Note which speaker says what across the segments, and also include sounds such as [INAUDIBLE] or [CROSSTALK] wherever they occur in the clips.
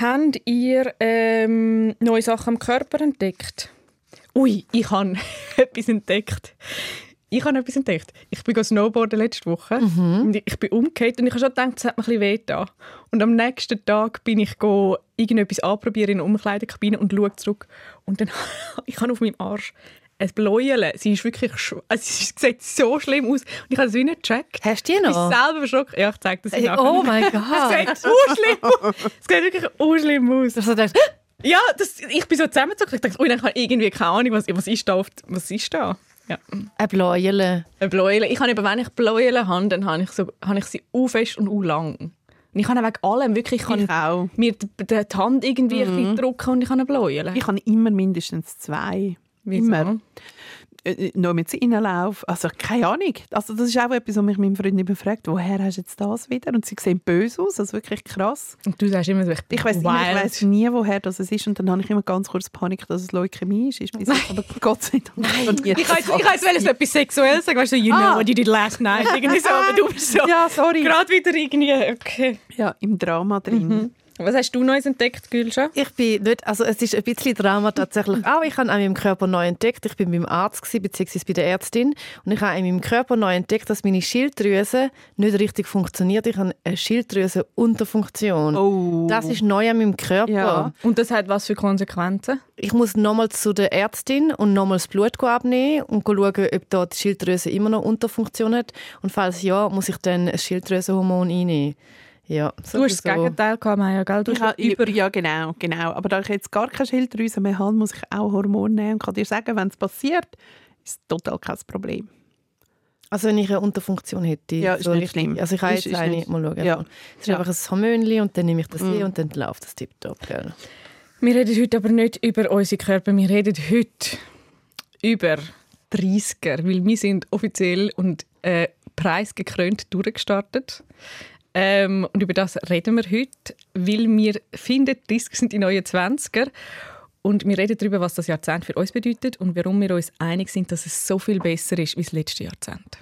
Speaker 1: habt ihr ähm, neue Sachen am Körper entdeckt? Ui, ich habe [LAUGHS] etwas entdeckt. Ich habe etwas entdeckt. Ich bin Snowboarden letzte Woche
Speaker 2: Mhm.
Speaker 1: und ich bin umgekehrt und ich habe schon gedacht, es hat mir ein bisschen wehgetan. Und am nächsten Tag bin ich go irgendetwas anprobieren in der Umkleidekabine und schaue zurück und dann [LAUGHS] ich habe auf meinem Arsch ein Bläuele. Sie ist wirklich, sch- also sie [LAUGHS] sieht so schlimm aus und ich habe es wie nicht gecheckt.
Speaker 2: Hast du die
Speaker 1: Ich bin
Speaker 2: noch?
Speaker 1: selber verschrocken. Ja, ich zeige das
Speaker 2: Ey,
Speaker 1: nachher.
Speaker 2: oh mein [LAUGHS]
Speaker 1: Es
Speaker 2: Gott.
Speaker 1: sieht so schlimm aus. Es sieht wirklich so schlimm aus.
Speaker 2: Also, das,
Speaker 1: Ja, das, ich bin so zusammengezogen. Ich dachte, ui, ich habe irgendwie keine Ahnung, was, was ist da. Auf, was ist da? Ja.
Speaker 2: ein Bläuele.
Speaker 1: Eine Bläuele. Ich habe eben, wenn ich Bläuele habe, dann habe ich, so, habe ich sie u fest und u lang. Und ich kann wegen allem wirklich, ich kann
Speaker 3: Ich auch.
Speaker 1: mir die, die Hand irgendwie ein bisschen drücken und ich habe eine Bläuele.
Speaker 3: Ich habe immer mindestens zwei.
Speaker 1: Wieso?
Speaker 3: Immer. Äh, Nur mit Innenlauf. Also keine Ahnung. Also das ist auch etwas, was mich mein Freund immer fragt, woher hast du jetzt das wieder? Und sie sehen böse aus, also wirklich krass.
Speaker 1: Und du sagst immer so, ich bin
Speaker 3: Ich weiß immer, ich
Speaker 1: wild.
Speaker 3: weiss nie, woher das ist und dann habe ich immer ganz kurz Panik, dass es Leukämie ist. ist aber Gott sei Dank. Nein.
Speaker 1: Ich kann jetzt, ich kann jetzt wollen, so etwas Sexuelles sagen, weißt du, you know
Speaker 3: Ah.
Speaker 1: what you did last night, irgendwie so, aber du bist so [LAUGHS]
Speaker 3: Ja, sorry.
Speaker 1: gerade wieder irgendwie, okay.
Speaker 3: Ja, im Drama drin.
Speaker 1: Was hast du Neues entdeckt, Gülscha?
Speaker 2: Ich bin nicht, also es ist ein bisschen Drama tatsächlich auch. Ich habe an meinem Körper neu entdeckt, ich bin beim Arzt gewesen, beziehungsweise bei der Ärztin und ich habe in meinem Körper neu entdeckt, dass meine Schilddrüse nicht richtig funktioniert. Ich habe eine Schilddrüse-Unterfunktion.
Speaker 3: Oh.
Speaker 2: Das ist neu an meinem Körper.
Speaker 3: Ja.
Speaker 1: Und das hat was für Konsequenzen?
Speaker 2: Ich muss nochmal zu der Ärztin und nochmal das Blut abnehmen und schauen, ob da die Schilddrüse immer noch Unterfunktion hat. Und falls ja, muss ich dann ein Schilddrüsenhormon einnehmen. Ja,
Speaker 1: Du hast das Gegenteil gehabt, Maya, gell? Du
Speaker 3: Ich
Speaker 1: hast über...
Speaker 3: ja, genau, genau. Aber da ich jetzt gar keine Schilddrüse mehr habe, muss ich auch Hormone nehmen und kann dir sagen, wenn es passiert, ist es total kein Problem.
Speaker 2: Also wenn ich eine Unterfunktion hätte.
Speaker 3: Ja, ist nicht schlimm.
Speaker 2: Also ich habe
Speaker 3: Ist-
Speaker 2: jetzt
Speaker 3: ist
Speaker 2: eine,
Speaker 3: nicht-
Speaker 2: mal schauen.
Speaker 3: Ja.
Speaker 2: Es ist
Speaker 3: Ja.
Speaker 2: einfach ein Hormonli und dann nehme ich das
Speaker 3: Mm.
Speaker 2: ein und dann läuft das tiptop. Gell?
Speaker 1: Wir reden heute aber nicht über unsere Körper, wir reden heute über 30er, weil wir sind offiziell und äh, preisgekrönt durchgestartet. Ähm, und über das reden wir heute, weil wir finden, 30 sind die neuen 20er. Und wir reden darüber, was das Jahrzehnt für uns bedeutet und warum wir uns einig sind, dass es so viel besser ist wie das letzte Jahrzehnt.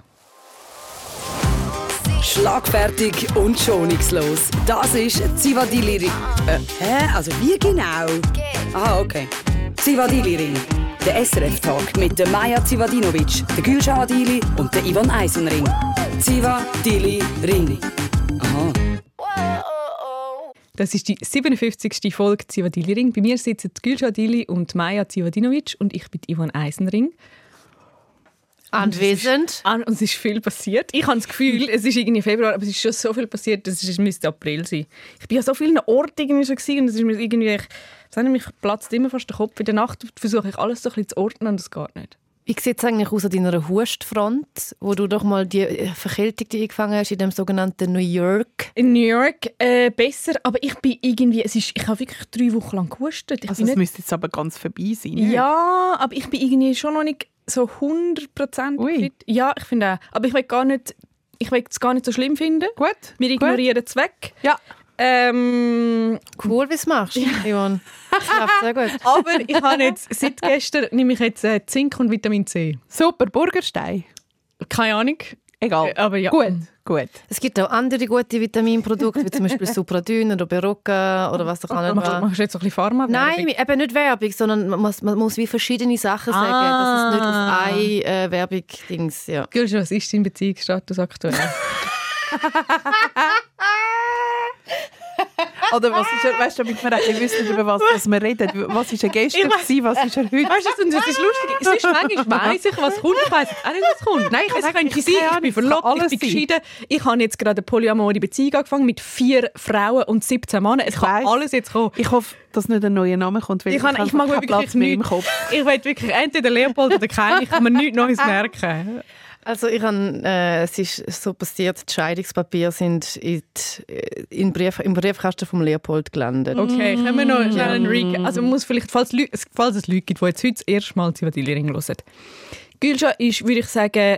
Speaker 4: Schlagfertig und schonungslos. Das ist Zivadili Ring. Äh, hä? Also wie genau? Aha, okay. Zivadili Ring. Der SRF-Tag mit der Maja Zivadinovic, der Gülşah Adili und der Ivan Eisenring. Zivadili Ring.
Speaker 1: Das ist die 57. Folge Zivadili Ring. Bei mir sitzen Gülşah Dili und Maja Zivadinovic und ich bin Ivan Eisenring.
Speaker 2: Anwesend.
Speaker 1: Und es ist viel passiert. Ich habe das Gefühl, es ist irgendwie Februar, aber es ist schon so viel passiert, dass es müsste April sein. Ich bin an so vielen Orten irgendwie schon gewesen und es ist mir irgendwie, ich, nicht, mich platzt immer fast der Kopf. In der Nacht versuche ich alles so ein bisschen zu ordnen und es geht nicht.
Speaker 2: Wie sieht es eigentlich aus an deiner Hustfront, wo du doch mal die äh, Verkältung die eingefangen hast in dem sogenannten New York?
Speaker 1: In New York äh, besser, aber ich bin irgendwie, es ist, ich habe wirklich drei Wochen lang gehustet. Ich
Speaker 3: Also es
Speaker 1: nicht,
Speaker 3: müsste jetzt aber ganz vorbei sein. nicht?
Speaker 1: ja, aber ich bin irgendwie schon noch nicht so 100%
Speaker 3: Ui.
Speaker 1: fit. Ja, ich finde auch. Aber ich will gar nicht, ich will es gar nicht so schlimm finden.
Speaker 3: Gut.
Speaker 1: Wir ignorieren es weg.
Speaker 3: Ja.
Speaker 1: Ähm,
Speaker 2: Cool, wie du es machst, läuft sehr gut. [LAUGHS]
Speaker 1: Aber ich habe jetzt, seit gestern nehme ich jetzt äh, Zink und Vitamin C.
Speaker 3: Super, Burgerstein.
Speaker 1: Keine Ahnung.
Speaker 3: Egal.
Speaker 1: Äh, aber ja.
Speaker 3: Gut, gut.
Speaker 2: Es gibt auch andere gute Vitaminprodukte, wie zum Beispiel [LAUGHS] Supradyn oder Berocca oder was auch immer.
Speaker 1: Machst, machst du jetzt so ein bisschen pharma
Speaker 2: Nein, eben nicht Werbung, sondern man muss, man muss wie verschiedene Sachen sagen.
Speaker 1: Ah.
Speaker 2: Das ist nicht auf eine äh, Werbung-Dings. Ja.
Speaker 1: Gülsch, was ist dein Beziehungsstatus aktuell? [LAUGHS]
Speaker 3: Oder was ist er, weißt du, damit wir eigentlich wissen, über was, was wir reden. Was ist er gestern,
Speaker 1: Ich
Speaker 3: gewesen, was ist er heute?
Speaker 1: weißt du, das ist lustig. Es ist manchmal [LAUGHS] weiss ich, was kommt. Ich weiss auch nicht, was kommt. Nein, es
Speaker 3: habe
Speaker 1: könnte sein, ich bin
Speaker 3: Es
Speaker 1: verlobt, ich bin geschieden. Ich habe jetzt gerade eine polyamore Beziehung angefangen mit vier Frauen und 17 Männern. Es kann
Speaker 3: weiss.
Speaker 1: alles jetzt kommen.
Speaker 3: Ich hoffe, dass nicht ein neuer Name kommt, weil
Speaker 1: Ich, kann,
Speaker 3: habe
Speaker 1: ich mag wirklich
Speaker 3: Platz mehr im. Kopf.
Speaker 1: Ich will wirklich entweder Leopold oder keinen. Ich kann mir nichts Neues merken. [LAUGHS]
Speaker 2: Also ich habe, äh, es ist so passiert, die Scheidungspapiere sind in die, äh, in Brief, im Briefkasten vom Leopold gelandet.
Speaker 1: Okay, können wir noch schnell einen Recap? Also man muss vielleicht, falls, falls es Leute gibt, die jetzt heute das erste Mal Zivadili-Ring hören. Gülscha ist, würde ich sagen,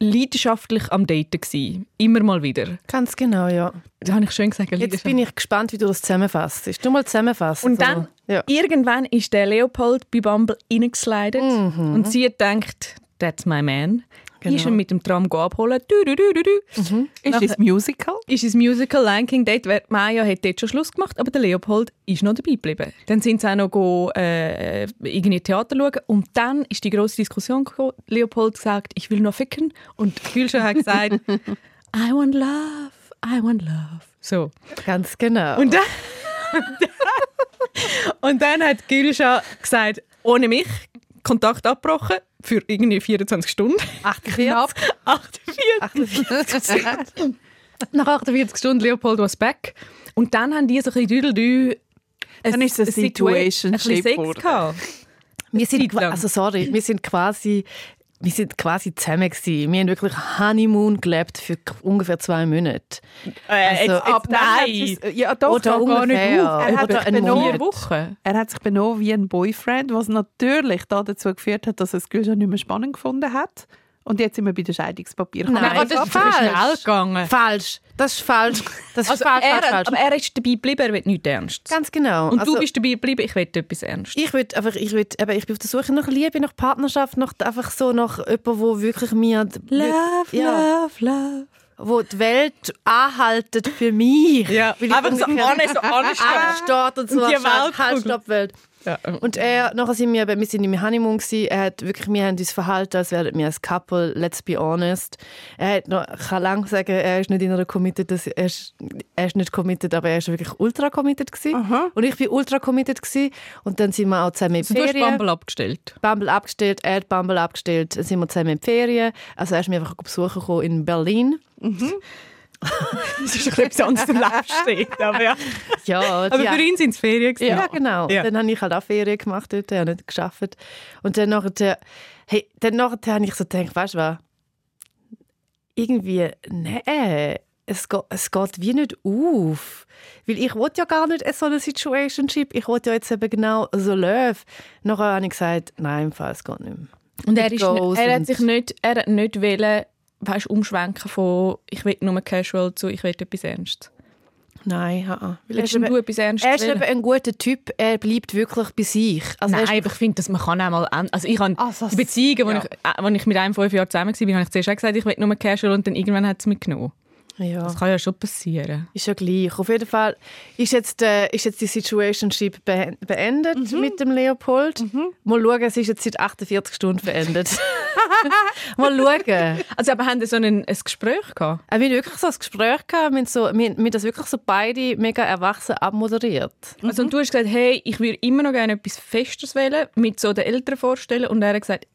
Speaker 1: leidenschaftlich am Daten gewesen. Immer mal wieder.
Speaker 2: Ganz genau, ja.
Speaker 1: Das habe ich schön gesagt.
Speaker 2: Jetzt bin ich gespannt, wie du das zusammenfasst. Du mal zusammenfassen.
Speaker 1: Und dann,
Speaker 2: ja.
Speaker 1: irgendwann ist der Leopold bei Bumble reingeslidet
Speaker 2: Mhm.
Speaker 1: und sie hat gedacht, that's my man.
Speaker 2: Genau.
Speaker 1: ist ihn mit dem Tram abholen. Du, du, du, du, du.
Speaker 3: Ist das Musical?
Speaker 1: Ist das Musical Lion King dort, Maya hat dort schon Schluss gemacht, aber der Leopold ist noch dabei geblieben. Dann sind sie auch noch go, äh, irgendwie Theater schauen und dann ist die grosse Diskussion gekommen. Leopold gesagt, ich will noch ficken und Gülscha hat gesagt, [LAUGHS] I want love, I want love. So.
Speaker 2: Ganz genau.
Speaker 1: Und dann, [LAUGHS] und dann hat Gülscha gesagt, ohne mich Kontakt abgebrochen für irgendwie 24 Stunden.
Speaker 2: 48.
Speaker 1: 48.
Speaker 2: 48.
Speaker 1: Nach 48 Stunden Leopold was back. Und dann haben die so ein bisschen düdelü
Speaker 3: Dann ist es ein Situationship
Speaker 1: ein bisschen Sex gehabt.
Speaker 2: Wir sind, also sorry, wir sind quasi, wir sind quasi zusammen gewesen. Wir haben wirklich Honeymoon gelebt für ungefähr zwei Monate.
Speaker 1: Äh,
Speaker 2: Also,
Speaker 3: Ab dann hat sie's- Ja, doch,
Speaker 2: Oder
Speaker 3: doch, gar nicht
Speaker 2: ungefähr.
Speaker 3: auf. Er hat,
Speaker 2: Oder
Speaker 3: sich
Speaker 2: einen
Speaker 3: benommen.
Speaker 1: Wochen.
Speaker 3: er hat sich benommen wie ein Boyfriend, was natürlich da dazu geführt hat, dass er es Gülscha nicht mehr spannend gefunden hat. Und jetzt sind wir bei den Scheidungspapieren.
Speaker 2: Nein,
Speaker 1: Aber das ist
Speaker 2: falsch.
Speaker 1: schnell gegangen.
Speaker 2: Falsch. Das ist falsch. Das ist
Speaker 1: Also
Speaker 2: falsch,
Speaker 1: er,
Speaker 2: falsch, falsch.
Speaker 1: Aber er ist dabei geblieben, er will nichts Ernst.
Speaker 2: Ganz genau.
Speaker 1: Und
Speaker 2: also,
Speaker 1: du bist dabei geblieben, ich will etwas Ernst.
Speaker 2: ich will einfach, ich will, eben, ich bin auf der Suche nach Liebe, nach Partnerschaft, nach einfach so nach jemandem, wo wirklich mir ja,
Speaker 1: love, love.
Speaker 2: wo die Welt anhaltet für mich.
Speaker 1: Ja,
Speaker 2: Weil ich
Speaker 1: einfach so
Speaker 2: ungefähr-
Speaker 1: an, so
Speaker 2: ansteht und so
Speaker 1: Und die Weltkugel.
Speaker 2: halt, stopp, Welt.
Speaker 1: Ja.
Speaker 2: Und er, nachher sind wir, wir sind im Honeymoon gewesen. Er hat wirklich, wir haben uns verhalten, als wären wir ein Couple. Let's be honest. Er hat noch, ich kann lang sagen, er ist nicht in einer committed, er ist, er ist nicht committed, aber er ist wirklich ultra committed gewesen. Und ich bin ultra committed gewesen. Und dann sind wir auch zusammen in
Speaker 1: Also
Speaker 2: die
Speaker 1: du hast
Speaker 2: Ferien.
Speaker 1: Bumble abgestellt.
Speaker 2: Bumble abgestellt, er hat Bumble abgestellt, dann sind wir zusammen in Ferien. Also er ist mir einfach besuchen gekommen in Berlin. [LAUGHS]
Speaker 1: Das ist ein etwas anderes im Leben steht. Aber, ja.
Speaker 2: Ja, [LAUGHS]
Speaker 1: aber für ihn sind es Ferien. gewesen.
Speaker 2: Ja, genau.
Speaker 1: Ja.
Speaker 2: Dann habe ich halt auch Ferien gemacht dort, habe nicht geschafft. Und dann nachher, hey, dann nachher habe ich so gedacht, weißt du was? Irgendwie, nee, es geht, es geht wie nicht auf. Weil ich wollte ja gar nicht so eine Situationship. Ich wollte ja jetzt eben genau so Löw. Nachher habe ich gesagt, nein, im Fall, es geht nicht mehr.
Speaker 1: Und er, ist, er hat sich nicht, er hat nicht wollen, weißt, umschwenken von ich will nur casual zu ich will etwas ernst.
Speaker 2: Nein, ha. Weil er ist eben,
Speaker 1: etwas ernst
Speaker 2: er ist eben ein guter Typ. Er bleibt wirklich bei sich. Also
Speaker 1: Nein, aber ich finde, dass man kann auch mal Also ich habe
Speaker 3: Also,
Speaker 1: die Beziehungen, wo,
Speaker 3: ja.
Speaker 1: ich, äh, wo ich mit einem fünf Jahren zusammen war, habe ich zuerst auch gesagt, ich will nur casual und dann irgendwann hat es mitgenommen.
Speaker 2: ja.
Speaker 1: Das kann ja schon passieren.
Speaker 2: Ist ja gleich. Auf jeden Fall ist jetzt, äh, ist jetzt die Situationship be beendet
Speaker 1: Mhm.
Speaker 2: mit dem Leopold. Mal schauen, es ist jetzt seit 48 Stunden beendet. [LAUGHS] [LAUGHS] Mal schauen.
Speaker 1: Also aber haben Sie so ein, ein Gespräch gehabt?
Speaker 2: Wir haben wirklich so ein Gespräch gehabt, wir haben, so, wir, wir das wirklich so beide mega erwachsen abmoderiert.
Speaker 1: Also und du hast gesagt, hey, ich würde immer noch gerne etwas Festes wählen, mit so den Eltern vorstellen und er hat gesagt,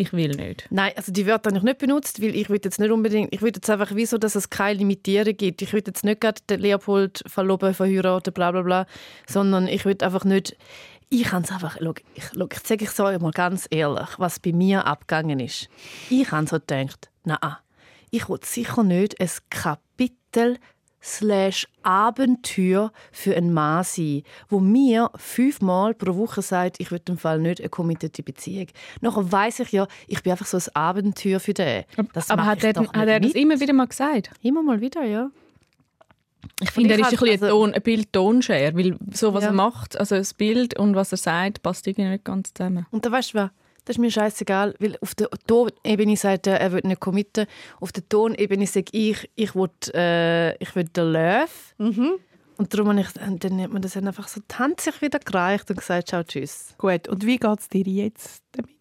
Speaker 1: ich will nicht.
Speaker 2: Nein, also die Wörter habe ich nicht benutzt, weil ich will jetzt nicht unbedingt, ich will jetzt einfach wie so, dass es keine Limitierung gibt. Ich will jetzt nicht gerade den Leopold verloben, verheiraten, bla bla bla, sondern ich will einfach nicht, ich kann es einfach, schau, ich, schau, ich sage ich so mal ganz ehrlich, was bei mir abgegangen ist. Ich habe so gedacht, na, ich will sicher nicht ein Kapitel slash Abenteuer für einen Mann sein, wo mir fünfmal pro Woche sagt, ich will im Fall nicht eine committed Beziehung. Nachher weiss ich ja, ich bin einfach so ein Abenteuer für den. Das
Speaker 1: aber hat er, hat er das immer wieder mal gesagt?
Speaker 2: Immer mal wieder, ja.
Speaker 1: Ich finde, er ist ein,
Speaker 2: halt-
Speaker 1: bisschen ein,
Speaker 2: also-
Speaker 1: Ton, ein Bild-Tonshare, weil so, was
Speaker 2: Ja.
Speaker 1: er macht, also das Bild und was er sagt, passt irgendwie nicht ganz zusammen.
Speaker 2: Und da weißt du was? Das ist mir scheißegal, weil auf der Tonebene sagt er, er will nicht committen. Auf der Tonebene sage ich, ich will, äh, ich will den Löw. Und darum habe ich, und dann hat man das dann einfach so sich wieder gereicht und gesagt, ciao, tschüss.
Speaker 3: Gut, und wie geht es dir jetzt damit?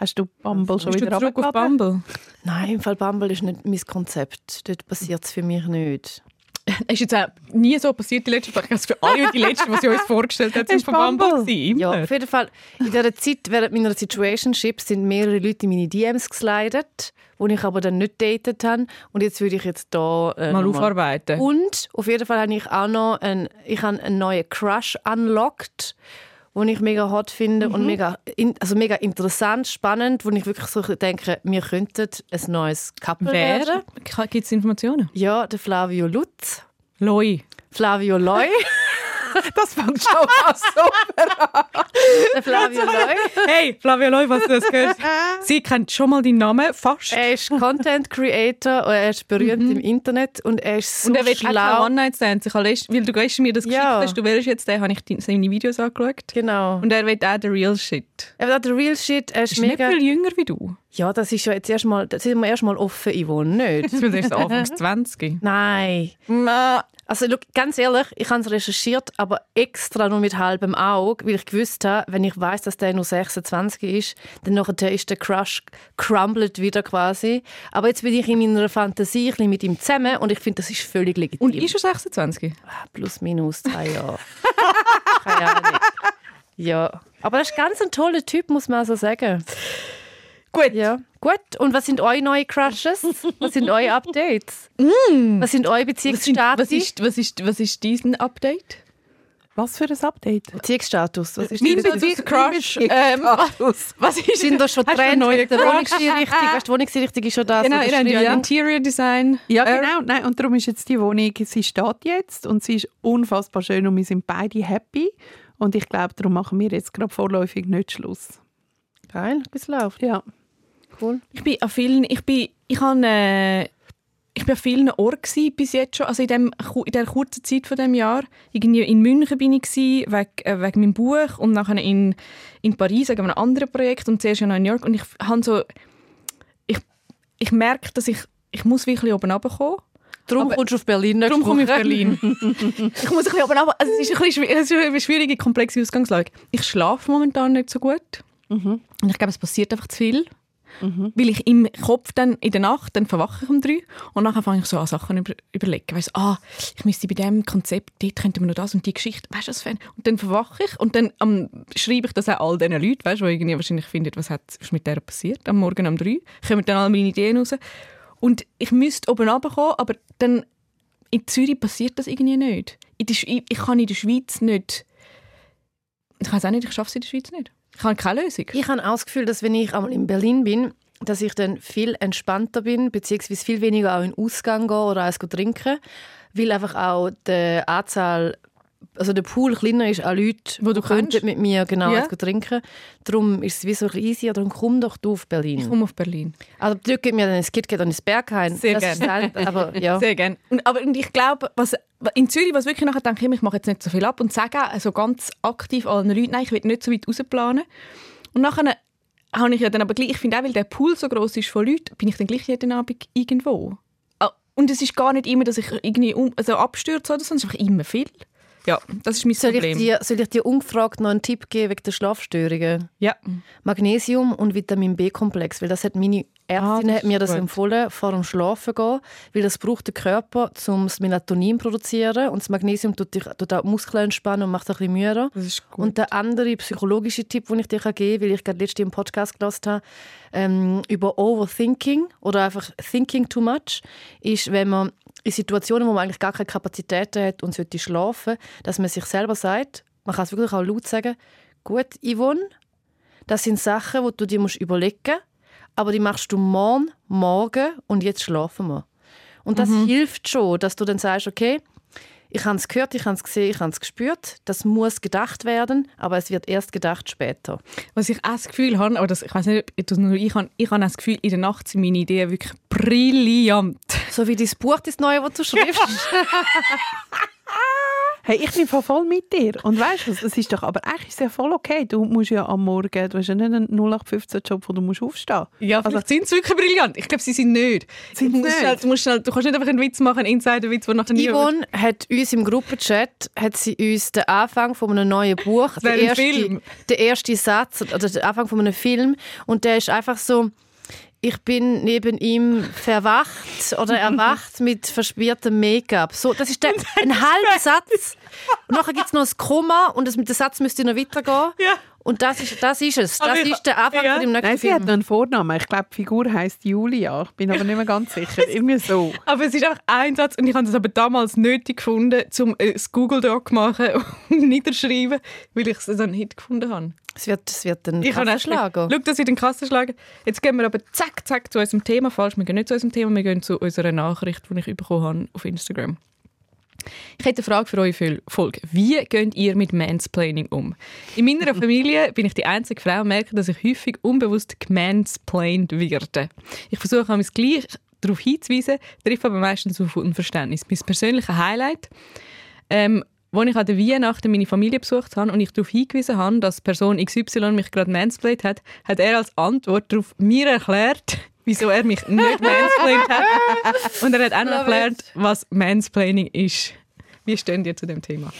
Speaker 3: Hast du Bumble schon
Speaker 1: Bist du
Speaker 3: wieder
Speaker 1: zurück auf? Bumble?
Speaker 2: Nein, im Fall Bumble ist nicht mein Konzept. Dort passiert es für mich nicht.
Speaker 1: Es [LAUGHS] ist jetzt auch nie so passiert, die letzte Folge. Also für alle die letzte, was sie uns vorgestellt hat, sind
Speaker 3: Ist
Speaker 1: von Bumble.
Speaker 3: Bumble.
Speaker 1: gewesen,
Speaker 2: Ja, auf jeden Fall. In dieser Zeit, während meiner Situationship, sind mehrere Leute in meine DMs geslidet, die ich aber dann nicht datet habe. Und jetzt würde ich jetzt da äh,
Speaker 1: Mal aufarbeiten.
Speaker 2: Und auf jeden Fall habe ich auch noch einen, ich habe einen neuen Crush unlocked, den ich mega hot finde
Speaker 1: Mhm.
Speaker 2: und mega, in, also mega interessant, spannend, wo ich wirklich so denke, wir könnten ein neues Couple werden.
Speaker 1: Wer? Gibt es Informationen?
Speaker 2: Ja, der Flavio Lutz.
Speaker 1: Loi.
Speaker 2: Flavio Loy. [LAUGHS]
Speaker 3: Das fängt schon an so.
Speaker 2: der Flavio Loy.
Speaker 1: Hey, Flavia Loi, was du das gehört? [LAUGHS] Sie kennt schon mal deinen Namen, fast.
Speaker 2: Er ist Content Creator und er ist berühmt im Internet und er ist so
Speaker 1: Mhm. und er will auch
Speaker 2: schlau.
Speaker 1: One-Night-Stands. Ich habe letzt- Weil du gestern mir das
Speaker 2: Ja.
Speaker 1: geschickt hast, du willst jetzt den, habe ich die- seine Videos angeschaut.
Speaker 2: Genau.
Speaker 1: Und er will auch den Real Shit.
Speaker 2: er hat den Real Shit, er ist,
Speaker 1: Ist nicht
Speaker 2: mega...
Speaker 1: viel jünger wie du.
Speaker 2: Ja, das ist ja jetzt erstmal, das sind wir erstmal offen, Yvonne, nicht?
Speaker 1: Wird erst Anfangs 20.
Speaker 2: Nein. Also look, ganz ehrlich, ich habe es recherchiert, aber extra nur mit halbem Auge, weil ich gewusst habe, wenn ich weiß, dass der nur 26 ist, dann nachher ist der Crush crumbled wieder quasi. Aber jetzt bin ich in meiner Fantasie ein bisschen mit ihm zusammen und ich finde, das ist völlig legitim.
Speaker 1: Und ist er 26?
Speaker 2: Plus, minus drei Jahre. [LAUGHS] Keine Ahnung. Ja, aber das ist ganz ein toller Typ, muss man also sagen.
Speaker 1: Gut.
Speaker 2: Ja, gut. Und was sind eure neuen Crushes? Was sind eure Updates? Was sind eure Beziehungsstatus?
Speaker 1: was, ist, was, ist, was ist diesen Update?
Speaker 3: Was für ein Update?
Speaker 2: Beziehungsstatus? Was ist
Speaker 1: Mein Beziehungscrush. Ähm, was, [LAUGHS] was ist
Speaker 2: Sind da schon Trends mit der? Wohnungseinrichtung? Weißt die Wohnungseinrichtung ist schon das,
Speaker 1: Genau, ihr habt ja Interior Design.
Speaker 3: Ja,
Speaker 1: Äh,
Speaker 3: genau. Nein, und darum ist jetzt die Wohnung, sie steht jetzt und sie ist unfassbar schön und wir sind beide happy. Und ich glaube, darum machen wir jetzt gerade vorläufig nicht Schluss.
Speaker 2: Geil, bis läuft.
Speaker 3: Ja.
Speaker 2: Cool.
Speaker 1: Ich bin an vielen, ich bin, ich habe, äh, ich bin an vielen Orten bis jetzt schon, also in, dem, in der kurzen Zeit von dem Jahr. Irgendwie in München bin ich gewesen, wegen, äh, wegen meinem Buch und nachher in, in Paris wegen einem anderen Projekt und zuerst in New York und ich habe so, ich, ich merke, dass ich, ich muss wirklich oben runterkommen.
Speaker 2: Darum
Speaker 1: Aber-
Speaker 2: kommst du auf Berlin
Speaker 1: Darum komme ich auf. Berlin. [LAUGHS] ich muss ein bisschen oben runter. Also es ist ein bisschen es ist eine schwierige, komplexe Ausgangslage. Ich schlafe momentan nicht so gut. Und ich glaube, es passiert einfach zu viel. Weil ich im Kopf dann in der Nacht, dann verwache ich um drei und dann fange ich so an Sachen über, überlegen. Weißt, ah, ich müsste bei dem Konzept, dort könnte man noch das und die Geschichte, weißt du was für? Und dann verwache ich und dann ähm, schreibe ich das auch all diesen Leuten, weißt, die irgendwie wahrscheinlich finden, was hat was mit der passiert, am Morgen um drei, kommen dann alle meine Ideen raus. Und ich müsste oben runterkommen, aber dann in Zürich passiert das irgendwie nicht. Ich kann in der Schweiz nicht. Ich weiß auch nicht, ich schaffe es in der Schweiz nicht. Ich habe keine Lösung.
Speaker 2: Ich habe auch das Gefühl, dass wenn ich einmal in Berlin bin, dass ich dann viel entspannter bin, beziehungsweise viel weniger auch in den Ausgang gehe oder eins trinken, weil einfach auch die Anzahl, also der Pool kleiner ist an Leuten,
Speaker 1: Wo du
Speaker 2: die mit mir genau
Speaker 1: Ja.
Speaker 2: trinken. Darum ist es wie so ein easier, darum komm doch du auf
Speaker 1: Ich
Speaker 2: Berlin.
Speaker 1: komme auf Berlin.
Speaker 2: Also dort gibt mir dann ein KitKat und ein Berghain.
Speaker 1: Sehr gerne.
Speaker 2: aber ja. [LAUGHS]
Speaker 1: Sehr gerne. Aber und ich glaube, was, in Zürich, was wirklich nachher denke, ich, ich mache jetzt nicht so viel ab und sage auch also ganz aktiv allen Leuten, nein, ich will nicht so weit rausplanen. Und nachher habe ich ja dann aber gleich, ich finde auch, weil der Pool so groß ist von Leuten, bin ich dann gleich jeden Abend irgendwo. Ah, Und es ist gar nicht immer, dass ich irgendwie um, also abstürze oder so, es ist einfach immer viel. Ja, das ist mein
Speaker 2: Soll ich,
Speaker 1: Problem.
Speaker 2: dir, soll ich dir ungefragt noch einen Tipp geben wegen der Schlafstörungen?
Speaker 1: ja.
Speaker 2: Magnesium und Vitamin B-Komplex, weil das hat meine Ärztin
Speaker 1: Ah,
Speaker 2: hat mir das
Speaker 1: gut.
Speaker 2: empfohlen vor dem Schlafen gehen, weil das braucht der Körper, um das Melatonin zu produzieren und das Magnesium tut, dich, tut auch die Muskeln entspannen und macht ein bisschen müder.
Speaker 1: Das ist gut.
Speaker 2: Und der andere psychologische Tipp, den ich dir geben kann, weil ich gerade letztens im Podcast gehört habe, ähm, über Overthinking oder einfach Thinking too much, ist, wenn man in Situationen, wo man eigentlich gar keine Kapazitäten hat und sollte schlafen, dass man sich selber sagt, man kann es wirklich auch laut sagen, gut, Yvonne, das sind Sachen, die du dir musst überlegen musst, aber die machst du morgen, morgen und jetzt schlafen wir. Und das hilft schon, dass du dann sagst, okay, ich habe es gehört, ich habe es gesehen, ich habe es gespürt. Das muss gedacht werden, aber es wird erst gedacht später.
Speaker 1: Was ich auch das Gefühl habe, aber das, ich weiß nicht, ob das nur ich habe, ich habe das Gefühl, in der Nacht sind meine Ideen wirklich brillant.
Speaker 2: So wie dein Buch, das neue, das du [LAUGHS] schreibst.
Speaker 3: Hey, ich bin voll voll mit dir. Und weißt du, es ist doch aber eigentlich ist es ja voll okay. Du musst ja am Morgen, du hast ja nicht einen 0815-Job, wo du musst aufstehen
Speaker 1: Ja, vielleicht sind sie wirklich brillant. Ich glaube, sie sind nicht.
Speaker 3: Sind
Speaker 1: du, musst
Speaker 3: nicht?
Speaker 1: Schnell, du, musst schnell, du kannst nicht einfach einen Witz machen, einen Insider-Witz, der nachher nie...
Speaker 2: Yvonne hat uns im Gruppenchat hat sie uns den Anfang von einem neuen Buch,
Speaker 1: wäre
Speaker 2: der
Speaker 1: ein
Speaker 2: erste,
Speaker 1: Film.
Speaker 2: der erste Satz oder der Anfang von einem Film und der ist einfach so ich bin neben ihm verwacht oder [LAUGHS] erwacht mit verspiertem Make-up. So, das ist der, [LAUGHS] ein halber Satz. Und nachher gibt es noch ein Komma und das, mit dem Satz müsste noch weitergehen.
Speaker 1: Ja.
Speaker 2: Und das ist, das ist es. Das
Speaker 1: Aber
Speaker 2: ist der Anfang
Speaker 1: ja.
Speaker 2: von dem nächsten
Speaker 3: Nein, sie hat noch einen Vornamen. Ich glaube, die Figur heisst Julia. Ich bin aber nicht mehr ganz sicher. [LAUGHS] Irgendwie so.
Speaker 1: Aber es ist einfach ein Satz und ich habe das aber damals nötig gefunden, um ein Google-Doc machen und niederschreiben, weil ich es dann nicht gefunden habe.
Speaker 2: Es wird, es wird ein
Speaker 1: Ich
Speaker 2: Kassenschlager.
Speaker 1: Schau, dass ich den Kassenschlager. Jetzt gehen wir aber zack, zack zu unserem Thema. Falsch, wir gehen nicht zu unserem Thema, wir gehen zu unserer Nachricht, die ich bekommen habe auf Instagram. Ich hätte eine Frage für eure Fol- Folge. Wie geht ihr mit Mansplaining um? In meiner [LAUGHS] Familie bin ich die einzige Frau und merke, dass ich häufig unbewusst gemansplained werde. Ich versuche es gleich darauf hinzuweisen, treffe aber meistens auf Unverständnis. Mein persönliches Highlight ähm, als ich an der Weihnachten meine Familie besucht habe und ich darauf hingewiesen habe, dass Person XY mich gerade mansplained hat, hat er als Antwort darauf mir erklärt, [LAUGHS] wieso er mich nicht mansplained hat. [LAUGHS] Und er hat auch noch erklärt, was Mansplaining ist. Wie stehen ihr zu dem Thema?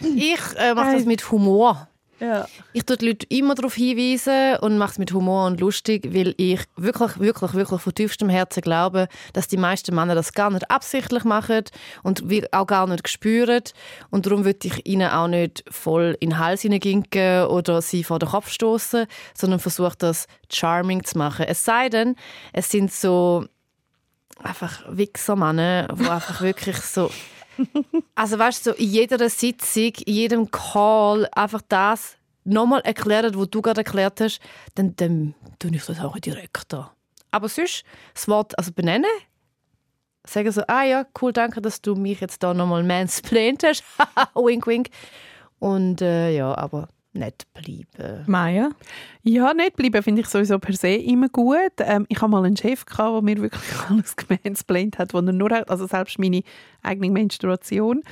Speaker 2: Ich äh, mache das mit Humor.
Speaker 3: Ja.
Speaker 2: Ich tue die Leute immer darauf hinweisen und mache es mit Humor und lustig, weil ich wirklich, wirklich, wirklich von tiefstem Herzen glaube, dass die meisten Männer das gar nicht absichtlich machen und auch gar nicht spüren. Und darum würde ich ihnen auch nicht voll in den Hals hineinginken oder sie vor den Kopf stoßen, sondern versuche das charming zu machen. Es sei denn, es sind so einfach Wichsermänner, die einfach wirklich so also weißt du, so in jeder Sitzung, in jedem Call einfach das nochmal erklären, was du gerade erklärt hast, dann, dann tue ich das auch direkt an. Aber sonst, das Wort also benennen, sagen so, ah ja, cool, danke, dass du mich jetzt da nochmal mansplained hast. [LAUGHS] wink, wink. Und äh, ja, aber nicht bleiben.
Speaker 1: Maya?
Speaker 3: Ja, nicht bleiben finde ich sowieso per se immer gut. Ähm, ich habe mal einen Chef, gehabt, der mir wirklich [LAUGHS] alles gemansplained hat, wo er nur, also selbst meine eigene Menstruation.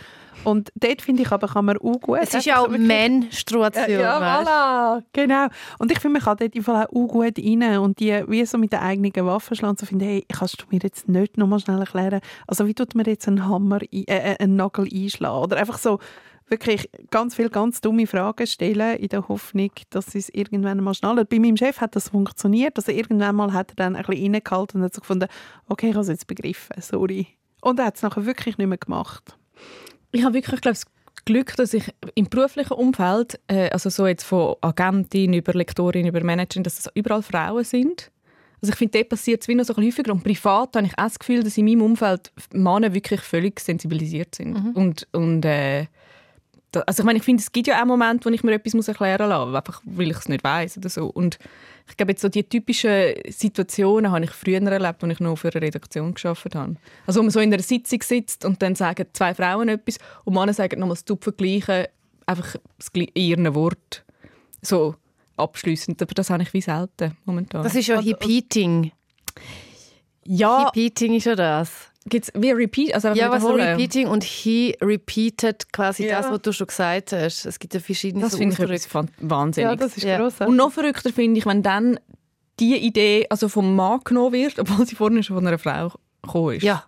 Speaker 3: Und dort finde ich aber, kann man auch gut...
Speaker 2: Es ist ja auch Menstruation.
Speaker 3: Ja,
Speaker 2: weißt?
Speaker 3: voilà, genau. Und ich finde, man kann dort im Fall auch gut rein und die wie so mit der eigenen Waffe schlagen und so finde, hey, kannst du mir jetzt nicht nochmal schnell erklären, also wie tut man jetzt einen Hammer, ein- äh, äh, einen Nagel einschlagen oder einfach so wirklich ganz viele ganz dumme Fragen stellen in der Hoffnung, dass es irgendwann mal schnallen. Bei meinem Chef hat das funktioniert, also irgendwann mal hat er dann ein bisschen reingehalten und hat so gefunden, okay, ich habe es jetzt begriffen, sorry. Und er hat es nachher wirklich nicht mehr gemacht.
Speaker 1: Ich habe wirklich, glaube ich, das Glück, dass ich im beruflichen Umfeld, äh, also so jetzt von Agentin über Lektorin über Managerin, dass das überall Frauen sind. Also ich finde, dort passiert es wie noch so ein bisschen häufiger. Und privat habe ich auch das Gefühl, dass in meinem Umfeld Männer wirklich völlig sensibilisiert sind. Und, und äh, also ich meine, ich finde, es gibt ja auch Momente, wo ich mir etwas muss erklären lassen muss, einfach weil ich es nicht weiß oder so. Und ich glaube, jetzt so die typischen Situationen habe ich früher erlebt, als ich noch für eine Redaktion geschafft habe. Also wo man so in einer Sitzung sitzt und dann sagen zwei Frauen etwas und Männer sagen nochmal das Tupfengleiche, einfach das Gli- in ihren Wort so abschliessend. Aber das habe ich wie selten momentan.
Speaker 2: Das ist ja Repeating.
Speaker 1: ja,
Speaker 2: Repeating ist ja das.
Speaker 1: Gibt es wie Repeat, also
Speaker 2: Ja, was. Repeating und he repeated quasi
Speaker 3: Ja.
Speaker 2: das, was du schon gesagt hast. Es gibt ja verschiedene
Speaker 1: Das
Speaker 2: so
Speaker 1: finde ich etwas wahnsinnig.
Speaker 3: Ja, das ist
Speaker 2: Ja.
Speaker 3: grossartig.
Speaker 1: Und noch verrückter finde ich, wenn dann die Idee also vom Mann genommen wird, [LAUGHS] obwohl sie vorher schon von einer Frau gekommen ist.
Speaker 2: Ja.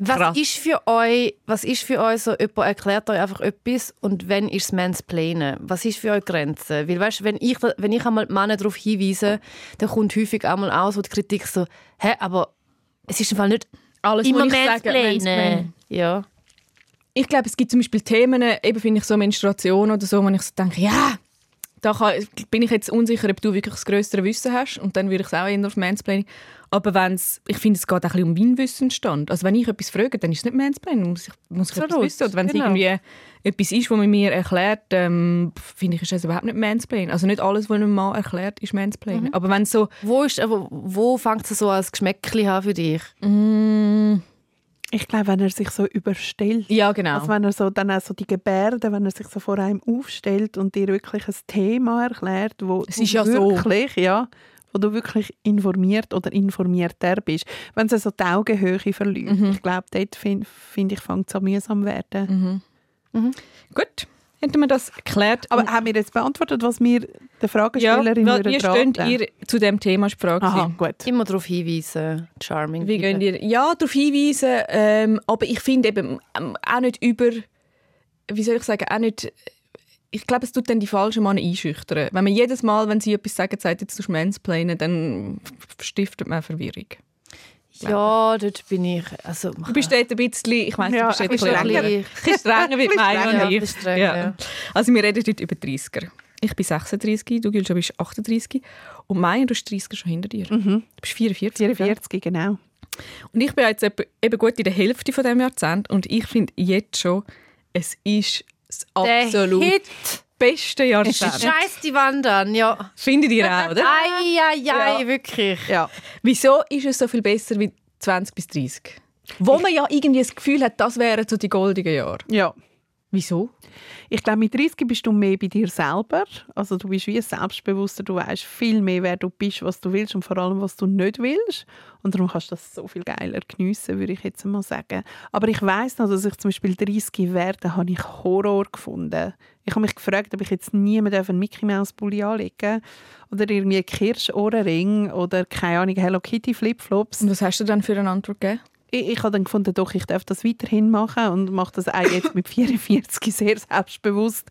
Speaker 2: Was
Speaker 1: Krass.
Speaker 2: ist für euch, was ist für euch so, jemand erklärt euch einfach etwas und wenn ist es Mansplainen? Was ist für euch Grenze? Weil weißt, wenn ich, wenn ich einmal die Männer darauf hinweise, dann kommt häufig einmal auch so die Kritik so, hä, aber es ist im Fall nicht
Speaker 1: Alles,
Speaker 2: immer
Speaker 1: was ich sage,
Speaker 2: Mansplainen.
Speaker 1: Mansplainen.
Speaker 2: Ja.
Speaker 1: Ich glaube, es gibt zum Beispiel Themen, eben finde ich so Menstruation oder so, wo ich so denke, ja, da kann, bin ich jetzt unsicher, ob du wirklich das größere Wissen hast und dann würde ich es auch eher auf Mansplaining. Aber wenn's, ich finde, es geht auch ein bisschen um meinen Wissensstand. Also wenn ich etwas frage, dann ist es nicht Mansplaining, muss ich, muss ich etwas
Speaker 2: Absolut,
Speaker 1: wissen. Oder wenn es
Speaker 2: genau.
Speaker 1: irgendwie etwas ist, was man mir erklärt, ähm, finde ich, ist das überhaupt nicht Mansplaining. Also nicht alles, was einem Mann erklärt, ist Mansplaining. Aber wenn es so
Speaker 2: Wo, ist, wo fängt es so als Geschmäckchen an für dich?
Speaker 1: mm,
Speaker 3: Ich glaube, wenn er sich so überstellt,
Speaker 1: Ja, genau.
Speaker 3: Also wenn er so, dann auch so die Gebärden, wenn er sich so vor einem aufstellt und dir wirklich ein Thema erklärt, wo
Speaker 1: Es
Speaker 3: du
Speaker 1: ist ja so.
Speaker 3: wirklich, ja, wo du wirklich informiert oder informierter bist. Wenn es so die Augenhöhe verliert,
Speaker 1: Mhm.
Speaker 3: ich glaube, dort finde find ich, fängt es an mühsam werden.
Speaker 1: Gut, hätten wir das geklärt.
Speaker 3: Aber haben wir jetzt beantwortet, was wir der
Speaker 1: ja,
Speaker 3: Fragestellerin
Speaker 1: weil,
Speaker 3: würden
Speaker 1: wie steht
Speaker 3: raten?
Speaker 1: ihr zu dem Thema, die Frage.
Speaker 3: Aha, gut.
Speaker 2: Immer darauf hinweisen, charming.
Speaker 1: Wie gehen ihr? Ja, darauf hinweisen, ähm, aber ich finde eben ähm, auch nicht über, wie soll ich sagen, auch nicht, ich glaube, es tut dann die falschen Männer einschüchtern. Wenn man jedes Mal, wenn sie etwas sagen, sagt, jetzt du mansplainen, dann stiftet man Verwirrung.
Speaker 2: Ja, dort bin ich. Also,
Speaker 1: Du bist dort ein bisschen, ich weiss,
Speaker 3: Ja,
Speaker 1: du bist
Speaker 3: ein
Speaker 1: dort ein
Speaker 3: bisschen
Speaker 2: strenger.
Speaker 1: wie [LAUGHS]
Speaker 2: strenger,
Speaker 1: und ich. Ja.
Speaker 2: ja.
Speaker 1: Also wir reden heute über 30er. Ich bin 36, du Gülscha bist 38 und Maya, du hast 30 schon hinter dir.
Speaker 3: Mhm.
Speaker 1: Du bist 44. gell?
Speaker 3: 44, genau.
Speaker 1: Und ich bin jetzt eben gut in der Hälfte von dem Jahrzehnt und ich finde jetzt schon, es ist das
Speaker 2: Der
Speaker 1: absolut
Speaker 2: Hit.
Speaker 1: Beste Jahrzehnt.
Speaker 2: Scheiß die Wand an, ja.
Speaker 1: Findet ihr auch, oder?
Speaker 2: Ei, ei, ei,
Speaker 1: Ja.
Speaker 2: wirklich.
Speaker 3: Ja.
Speaker 1: Wieso ist es so viel besser wie 20 bis 30? Wo man ja irgendwie das Gefühl hat, das wären so die goldenen Jahre.
Speaker 3: ja.
Speaker 1: Wieso?
Speaker 3: Ich glaube, mit 30 bist du mehr bei dir selber. Also du bist wie selbstbewusster, du weißt viel mehr, wer du bist, was du willst und vor allem, was du nicht willst. Und darum kannst du das so viel geiler geniessen, würde ich jetzt mal sagen. Aber ich weiß noch, dass ich zum Beispiel 30 werde, habe ich Horror gefunden. Ich habe mich gefragt, ob ich jetzt niemand einen Mickey Mouse Pulli anlegen oder irgendwie einen Kirschohrring oder keine Ahnung Hello Kitty Flipflops.
Speaker 1: Und was hast du dann für eine Antwort gegeben?
Speaker 3: Ich, ich habe dann gefunden, doch, ich darf das weiterhin machen und mache das auch jetzt mit [LAUGHS] 44 sehr selbstbewusst.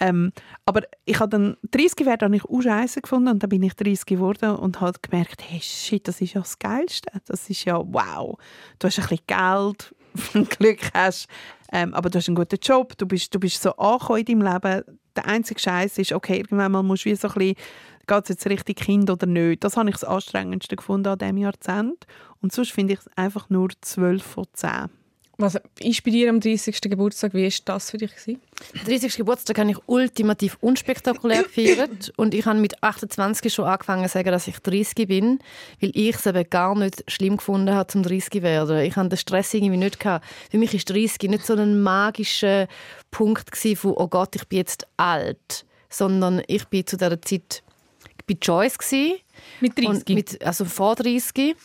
Speaker 3: Ähm, aber ich habe dann 30 Wert habe ich auch scheiße gefunden und dann bin ich 30 geworden und habe gemerkt, hey shit, das ist ja das Geilste. Das ist ja wow. Du hast ein bisschen Geld, [LAUGHS] wenn du Glück hast, ähm, aber du hast einen guten Job, du bist, du bist so angekommen in deinem Leben. Der einzige Scheiß ist, okay, irgendwann mal musst du wie so ein bisschen geht es jetzt richtig Kind oder nicht. Das habe ich das anstrengendste gefunden an diesem Jahrzehnt. Und sonst finde ich es einfach nur 12 von 10.
Speaker 1: Was ist bei dir am 30. Geburtstag? Wie war das für dich? Gewesen?
Speaker 2: 30. Geburtstag habe ich ultimativ unspektakulär gefeiert. [LAUGHS] und ich habe mit 28 schon angefangen zu sagen, dass ich 30 bin, weil ich es eben gar nicht schlimm gefunden habe, zum 30 zu werden. Ich hatte den Stress irgendwie nicht. Gehabt. Für mich ist 30 nicht so ein magischer Punkt von «Oh Gott, ich bin jetzt alt», sondern ich bin zu dieser Zeit bei Joyce. Gewesen.
Speaker 1: Mit 30?
Speaker 2: Mit, also vor 30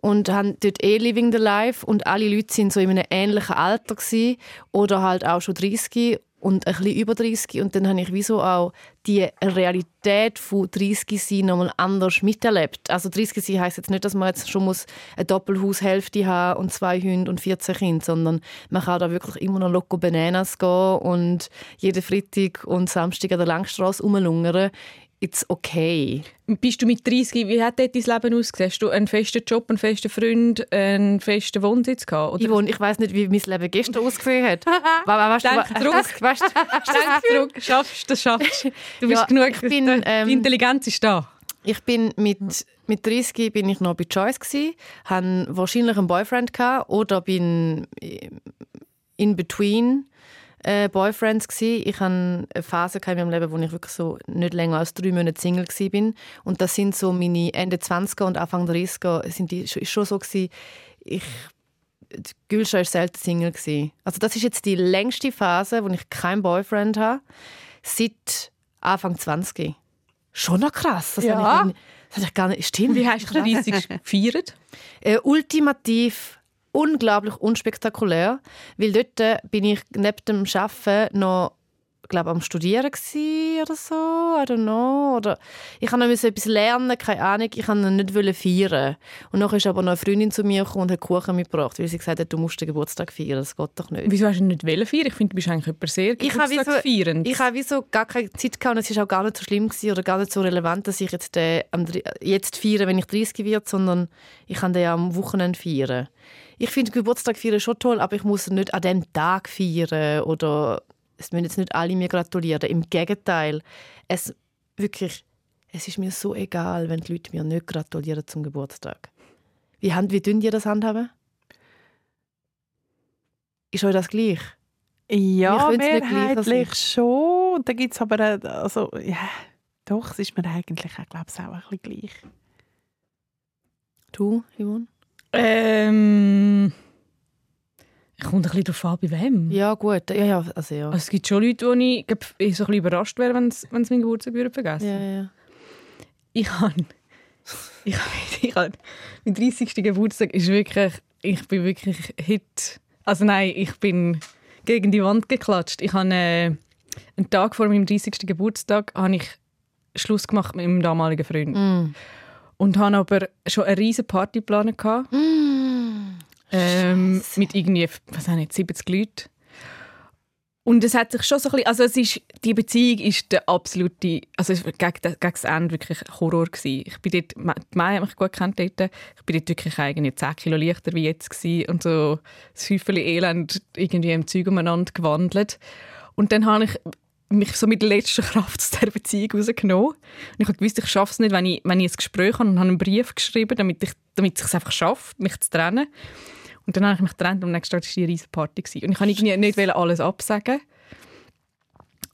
Speaker 2: und haben dort eh Living the Life und alle Leute sind so in einem ähnlichen Alter gewesen, oder halt auch schon 30 und ein bisschen über 30 und dann habe ich wieso auch die Realität von 30 sein nochmal anders miterlebt. Also 30 sein heisst jetzt nicht, dass man jetzt schon muss eine Doppelhaushälfte haben und zwei Hunde und 14 Kinder, sondern man kann da wirklich immer noch Loco Bananas gehen und jeden Freitag und Samstag an der Langstrasse rumlungern it's okay.
Speaker 1: Bist du mit 30, wie hat dort dein Leben ausgesehen? Hast du einen festen Job, einen festen Freund, einen festen Wohnsitz gehabt?
Speaker 2: Oder? Yvonne, ich weiss nicht, wie mein Leben gestern ausgesehen hat. [LAUGHS]
Speaker 1: weißt Denk du, zurück. [LAUGHS] Weißt, Denk zurück. Schaffst du, schaffst du. bist ja, genug. Ich bin, ähm, die Intelligenz ist da.
Speaker 2: Ich bin mit, mit 30 bin ich noch bei Choice gsi, hatte wahrscheinlich einen Boyfriend gehabt, oder bin in between äh, Boyfriends gsi. Ich hatte eine Phase in meinem Leben, wo ich wirklich so nicht länger als drei Monate Single bin. Und das sind so meine Ende 20er und Anfang 30er sind die schon so gewesen, ich Gülscha war selten Single. Gewesen. Also das ist jetzt die längste Phase, wo ich keinen Boyfriend habe, seit Anfang 20. Schon noch krass. Das
Speaker 1: ja.
Speaker 2: habe ich, das habe ich gar nicht... Stimmt.
Speaker 1: Wie hast du 30 [LAUGHS] gefeiert?
Speaker 2: Äh, ultimativ unglaublich unspektakulär, weil dort äh, bin ich neben dem Arbeiten noch glaube am Studieren oder so, I don't know. Oder ich musste etwas lernen, keine Ahnung, ich wollte nicht feiern. Und dann ist aber noch eine Freundin zu mir gekommen und hat Kuchen mitgebracht, weil sie gesagt hat, du musst den Geburtstag feiern, das geht doch nicht.
Speaker 1: Wieso hast du nicht feiern? Ich finde, du bist eigentlich jemand sehr
Speaker 2: geburtstagsfeiernd. Ich habe so gar keine Zeit gehabt und es war auch gar nicht so schlimm gewesen oder gar nicht so relevant, dass ich jetzt, den, jetzt feiere, wenn ich 30 werde, sondern ich kann den ja am Wochenende feiern ich finde Geburtstag feiern schon toll, aber ich muss nicht an dem Tag feiern oder es müssen jetzt nicht alle mir gratulieren. Im Gegenteil, es wirklich, es ist mir so egal, wenn die Leute mir nicht gratulieren zum Geburtstag. Wie, hand, wie dünn ihr das handhaben? Ist euch das gleich?
Speaker 3: Ja, mehrheitlich schon. Da gibt es aber, also, ja, doch, es ist mir eigentlich, ich glaube auch ein bisschen gleich.
Speaker 2: Du, Yvonne?
Speaker 1: Ähm. Kommt ein bisschen darauf an, bei wem.
Speaker 2: Ja, gut. Ja, ja, also, ja.
Speaker 1: Also, es gibt schon Leute, wo ich, ich so ein bisschen überrascht wäre, wenn sie meinen Geburtstag vergessen
Speaker 2: Ja, ja.
Speaker 1: Ich habe... Ich habe... Ich habe mein 30. Geburtstag ist wirklich... Ich bin wirklich Hit... Also nein, ich bin gegen die Wand geklatscht. Ich habe... Äh, einen Tag vor meinem 30. Geburtstag habe ich Schluss gemacht mit meinem damaligen Freund.
Speaker 2: Mm.
Speaker 1: Und habe aber schon eine riesige Party geplant.
Speaker 2: Mm.
Speaker 1: Ähm, mit irgendwie, was nicht, 70 Leuten. Und es hat sich schon so ein bisschen, also es ist, die Beziehung ist der absolute, also gegen, gegen das Ende wirklich Horror gewesen. Ich bin dort, die Mai hat mich gut kennt dort, ich bin dort wirklich eigentlich 10 Kilo leichter wie jetzt gewesen und so das Häufchen Elend irgendwie im Zeug umeinander gewandelt. Und dann habe ich mich so mit letzter Kraft aus dieser Beziehung rausgenommen. Und ich wusste, ich schaffe es nicht, wenn ich, wenn ich ein Gespräch habe und habe einen Brief geschrieben, damit, ich, damit es einfach schafft, mich zu trennen. Und dann habe ich mich getrennt und am nächsten Tag war die riesige Party. Und ich wollte nicht alles absagen.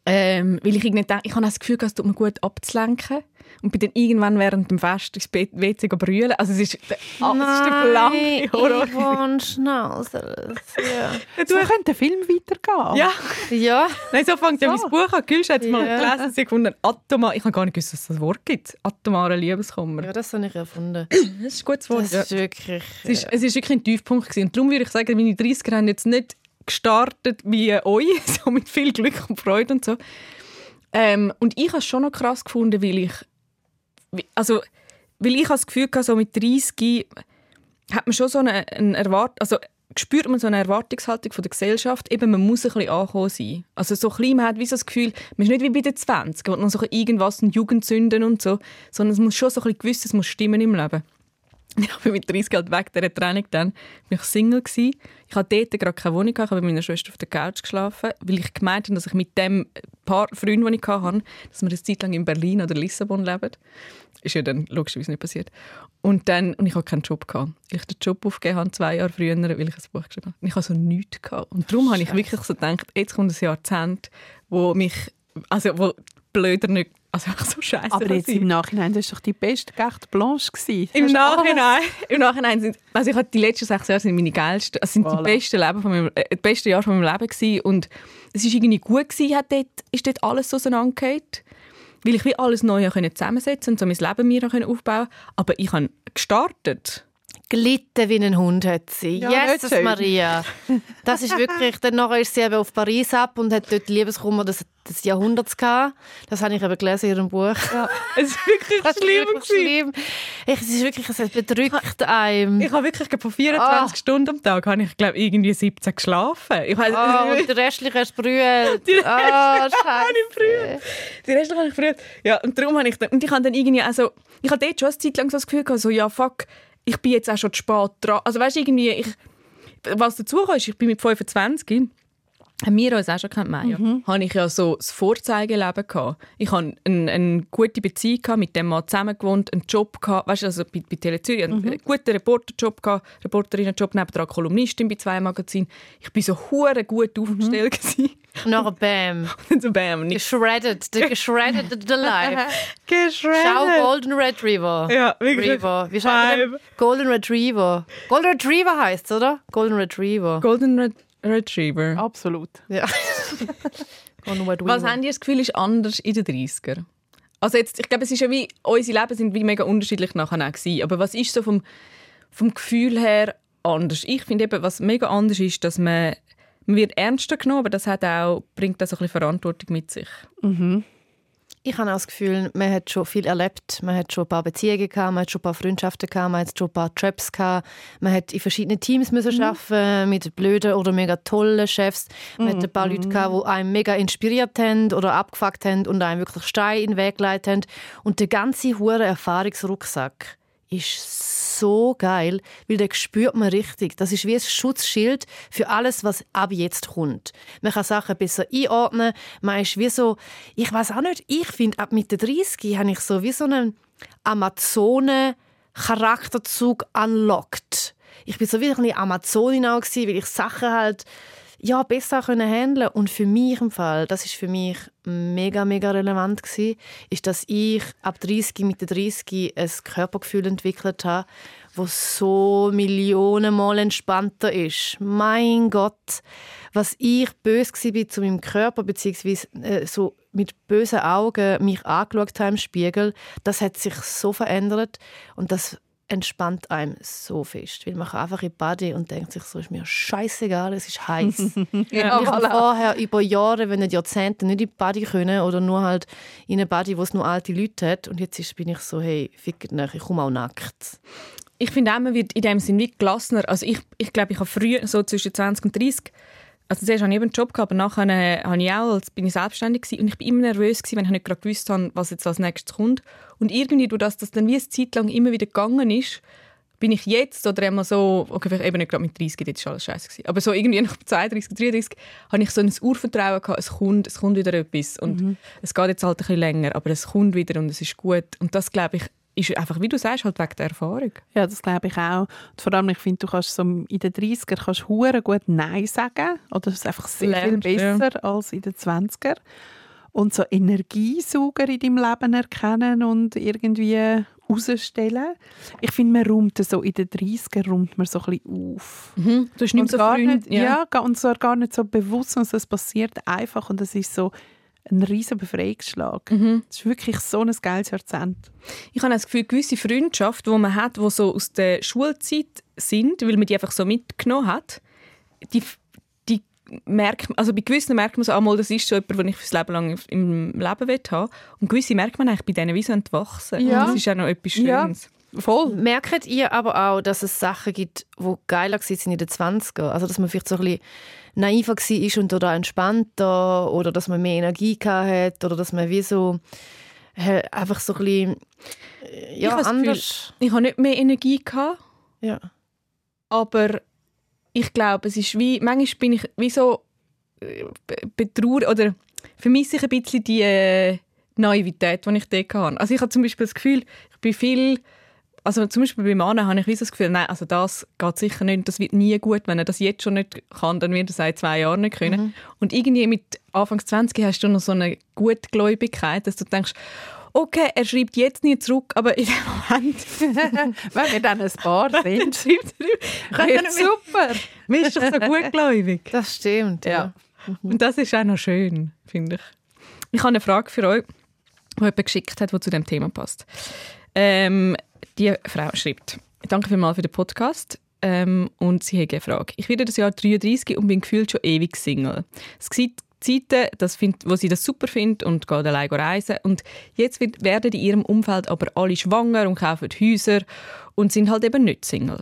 Speaker 1: Ähm, weil ich irgendwie ich habe das Gefühl, es tut mir gut abzulenken. Und bin dann irgendwann während dem Fest ins WC brüllen. Also es ist der absolute blanke Horror.
Speaker 2: Yvonne Schnauzels. Ja.
Speaker 3: So könnte der Film weitergehen.
Speaker 1: Ja,
Speaker 2: ja.
Speaker 1: nein, so fängt ja
Speaker 3: So.
Speaker 1: mein Buch an. Gülsch hat es mal
Speaker 2: Ja.
Speaker 1: gelesen, sie gefunden, atomar, ich habe gar nicht gewusst, dass es das Wort gibt. Atomare Liebeskummer.
Speaker 2: ja, das habe ich erfunden. [CLEARS THROAT]
Speaker 1: Das ist ein gutes Wort.
Speaker 2: Das
Speaker 1: ja.
Speaker 2: ist wirklich...
Speaker 1: Es ist, es ist wirklich ein Tiefpunkt gewesen. Und darum würde ich sagen, meine 30er haben jetzt nicht gestartet wie euch, [LAUGHS] so mit viel Glück und Freude und so. Ähm, und ich habe es schon noch krass gefunden, weil ich, also, weil ich das Gefühl hatte, so mit 30 hat man schon so eine, eine Erwart also spürt man so eine Erwartungshaltung von der Gesellschaft, eben man muss ein bisschen angekommen sein. Also so klein, man hat wie so das Gefühl, man ist nicht wie bei den 20 wo man so irgendwas in Jugendsünden und so, sondern es muss schon so ein bisschen gewiss, es muss stimmen im Leben. [LAUGHS] Ich bin mit 30 halt weg dieser Training dann bin ich Single gsi. Ich hatte dort gerade keine Wohnung, ich habe bei meiner Schwester auf der Couch geschlafen, weil ich gemeint habe, dass ich mit dem paar Freund, den ich hatte, dass wir eine Zeit lang in Berlin oder Lissabon leben. Ist ja dann logischerweise nicht passiert. Und dann, und ich hatte keinen Job gehabt. Ich habe den Job aufgegeben, habe, zwei Jahre früher, weil ich ein Buch geschrieben habe. Und ich hatte so nichts gehabt. Und darum habe ich wirklich so gedacht, jetzt kommt ein Jahrzehnt, wo mich, also wo blöder nicht, also [LAUGHS] einfach so scheiße
Speaker 3: Aber jetzt im Nachhinein, das war doch die beste Carte Blanche. Gewesen.
Speaker 1: im Nachhinein, im Nachhinein sind, also ich hatte die letzten sechs Jahre sind meine geilsten, also sind
Speaker 3: Voilà.
Speaker 1: die besten Leben von meinem, äh, die besten Jahre von meinem Leben gewesen. und es ist irgendwie gut gewesen, hat dort, ist dort alles so auseinandergefallen, weil ich wie alles neu zusammensetzen und so mein Leben mir aufbauen, aber ich habe gestartet.
Speaker 2: Gelitten wie ein Hund hat sie.
Speaker 3: Ja,
Speaker 2: Jesus. Maria. Das ist wirklich, dann nachher ist sie eben auf Paris ab und hat dort die Liebeskummer des, des Jahrhunderts gehabt. Das habe ich eben gelesen in ihrem Buch.
Speaker 1: Es ist wirklich
Speaker 2: Das ist
Speaker 1: schlimm
Speaker 2: wirklich
Speaker 1: gewesen.
Speaker 2: schlimm. Ich, es ist wirklich, es bedrückt einem.
Speaker 1: Ich habe wirklich von 24
Speaker 2: Ah.
Speaker 1: Stunden am Tag habe ich glaube irgendwie 17 geschlafen. Ich habe
Speaker 2: Oh, und der restliche hast brüllt.
Speaker 1: Die
Speaker 2: Ah,
Speaker 1: restlichen habe ich. Die Restlichen habe ich früher. Ja, und darum habe ich dann, und ich habe dann irgendwie, also, ich hatte dort schon eine Zeit lang so das Gefühl gehabt, so, ja, fuck, ich bin jetzt auch schon zu spät dran. Also, weißt du, irgendwie, ich, was dazu kam, ist, ich bin mit 25, haben wir uns auch schon kennt, Maya, habe ich ja so das Vorzeigeleben gehabt. Ich hatte eine, eine gute Beziehung gehabt, mit dem Mann zusammen gewohnt, einen Job gehabt, weißt du, also bei, bei Tele Zürich, einen guten Reporterjob gehabt, Reporterinnenjob, nebenan Kolumnistin bei zwei Magazinen. Ich bin so hure gut aufgestellt gewesen.
Speaker 2: Und nachher bam. [LAUGHS]
Speaker 1: Und so bam, nicht
Speaker 2: Geschreddet. [LAUGHS] Der geschreddet the life. [LAUGHS]
Speaker 1: geschreddet.
Speaker 2: Schau Golden Retriever.
Speaker 1: Ja, wirklich.
Speaker 2: Retriever. Wie schreibt man? Golden Retriever. Golden Retriever heißt oder? Golden Retriever.
Speaker 1: Golden Red Retriever.
Speaker 3: Absolut.
Speaker 2: ja. [LAUGHS]
Speaker 1: Was habt ihr das Gefühl, ist anders in den 30er? Also jetzt, ich glaube, es ist ja wie, unsere Leben sind wie mega unterschiedlich nachher auch gewesen. Aber was ist so vom, vom Gefühl her anders? Ich finde eben, was mega anders ist, dass man, man wird ernster genommen, aber das hat auch, bringt auch so ein bisschen Verantwortung mit sich.
Speaker 2: Ich habe auch das Gefühl, man hat schon viel erlebt. Man hat schon ein paar Beziehungen gehabt, man hat schon ein paar Freundschaften gehabt, man hat schon ein paar Jobs gehabt. Man hat in verschiedenen Teams müssen arbeiten mit blöden oder mega tollen Chefs. Man hat ein paar Leute gehabt, die einen mega inspiriert haben oder abgefuckt haben und einem wirklich Steine in den Weg geleitet haben. Und der ganze hure Erfahrungsrucksack ist so geil, weil den spürt man richtig. Das ist wie ein Schutzschild für alles, was ab jetzt kommt. Man kann Sachen besser einordnen. Man ist wie so, ich weiß auch nicht, ich finde, ab Mitte 30 habe ich so wie so einen Amazonen-Charakterzug unlocked. Ich bin so wie ein bisschen Amazonin auch weil ich Sachen halt ja, besser können handeln und für mich im Fall, das ist für mich mega mega relevant gewesen, ist, dass ich ab 30 mit 30 ein Körpergefühl entwickelt habe, wo so Millionenmal entspannter ist. Mein Gott, was ich bös war zu meinem Körper beziehungsweise äh, so mit bösen Augen mich angeschaut habe im Spiegel, das hat sich so verändert und das entspannt einem so fest. Weil man kann einfach in die Body und denkt sich so, ist mir scheißegal, es ist heiß. [LAUGHS]
Speaker 1: Ja,
Speaker 2: ich habe vorher über Jahre, wenn nicht Jahrzehnte, nicht in die Body können oder nur halt in eine Body, wo es nur alte Leute hat. Und jetzt ist, bin ich so, hey, fickt nicht, ich komme auch nackt.
Speaker 1: Ich finde auch, man wird in dem Sinn wie gelassener. Also ich, ich glaube, ich habe früher, so zwischen 20 und 30, also zuerst hatte ich eben einen Job, gehabt, aber nachher äh, habe ich auch, als bin ich selbstständig gewesen, und ich bin immer nervös gewesen, wenn ich nicht gerade gewusst habe, was jetzt als nächstes kommt. Und irgendwie, durch das, dass dann wie eine Zeit lang immer wieder gegangen ist, bin ich jetzt oder einmal so, okay, vielleicht eben nicht gerade mit 30, jetzt ist alles scheiße gewesen, aber so irgendwie nach 32, 33 habe ich so ein Urvertrauen gehabt, es kommt, es kommt wieder etwas. Und es geht jetzt halt ein bisschen länger, aber es kommt wieder und es ist gut. Und das glaube ich ist einfach, wie du sagst, halt wegen der Erfahrung.
Speaker 3: Ja, das glaube ich auch. Und vor allem, ich finde, du kannst so in den 30er kannst hure gut Nein sagen. Oder es ist einfach sehr
Speaker 1: Lernst,
Speaker 3: viel besser als in den 20er. und so Energiesauger in deinem Leben erkennen und irgendwie rausstellen. Ich finde, man räumt so in den 30er räumt man so ein bisschen auf.
Speaker 1: Mhm. Du hast nicht
Speaker 3: Und
Speaker 1: so
Speaker 3: gar
Speaker 1: Freund,
Speaker 3: nicht, ja. ga- und zwar gar nicht so bewusst, sondern es passiert einfach und es ist so ein riesen Befreiungsschlag.
Speaker 1: Mhm.
Speaker 3: Es ist wirklich so ein geiles Jahrzehnt.
Speaker 1: Ich habe das Gefühl, gewisse Freundschaften, die man hat, die so aus der Schulzeit sind, weil man die einfach so mitgenommen hat, die, die merkt man, also bei gewissen merkt man so, einmal, das ist so jemand, den ich fürs Leben lang im Leben will haben. Und gewisse merkt man eigentlich bei denen wie so entwachsen.
Speaker 3: Ja.
Speaker 1: Das ist auch noch etwas
Speaker 3: Ja. Voll.
Speaker 2: Merkt ihr aber auch, dass es Sachen gibt, die geiler waren in den 20er? Also, dass man vielleicht so ein bisschen naiver war und oder entspannter oder dass man mehr Energie hatte oder dass man wie so einfach so ein bisschen äh,
Speaker 1: Ich
Speaker 2: ja,
Speaker 1: habe das Gefühl-
Speaker 2: anders...
Speaker 1: Ich habe nicht mehr Energie gehabt,
Speaker 2: Ja.
Speaker 1: aber ich glaube, es ist wie, manchmal bin ich wie so äh, be- betrauert oder vermisse ich ein bisschen die äh, Naivität, die ich dort hatte. Also ich habe zum Beispiel das Gefühl, ich bin viel, also zum Beispiel bei Männern habe ich das Gefühl, nein, also das geht sicher nicht, das wird nie gut, wenn er das jetzt schon nicht kann, dann wird er seit zwei Jahren nicht können. Und irgendwie mit Anfang 20 hast du noch so eine Gutgläubigkeit, dass du denkst, okay, er schreibt jetzt nie zurück, aber in dem Moment [LAUGHS]
Speaker 3: Wenn wir dann ein Paar [LAUGHS] sind.
Speaker 1: schreibt er,
Speaker 3: Wird super.
Speaker 1: ist doch so gutgläubig.
Speaker 2: Das stimmt, ja.
Speaker 1: Und das ist auch noch schön, finde ich. Ich habe eine Frage für euch, die jemand geschickt hat, die zu dem Thema passt. Ähm, die Frau schreibt, danke vielmals für den Podcast ähm, und sie hat eine Frage. Ich werde das Jahr 33 und bin gefühlt schon ewig Single. Es gibt Zeiten, das find, wo sie das super findet und geht allein reisen. Und jetzt wird, werden in ihrem Umfeld aber alle schwanger und kaufen Häuser und sind halt eben nicht Single.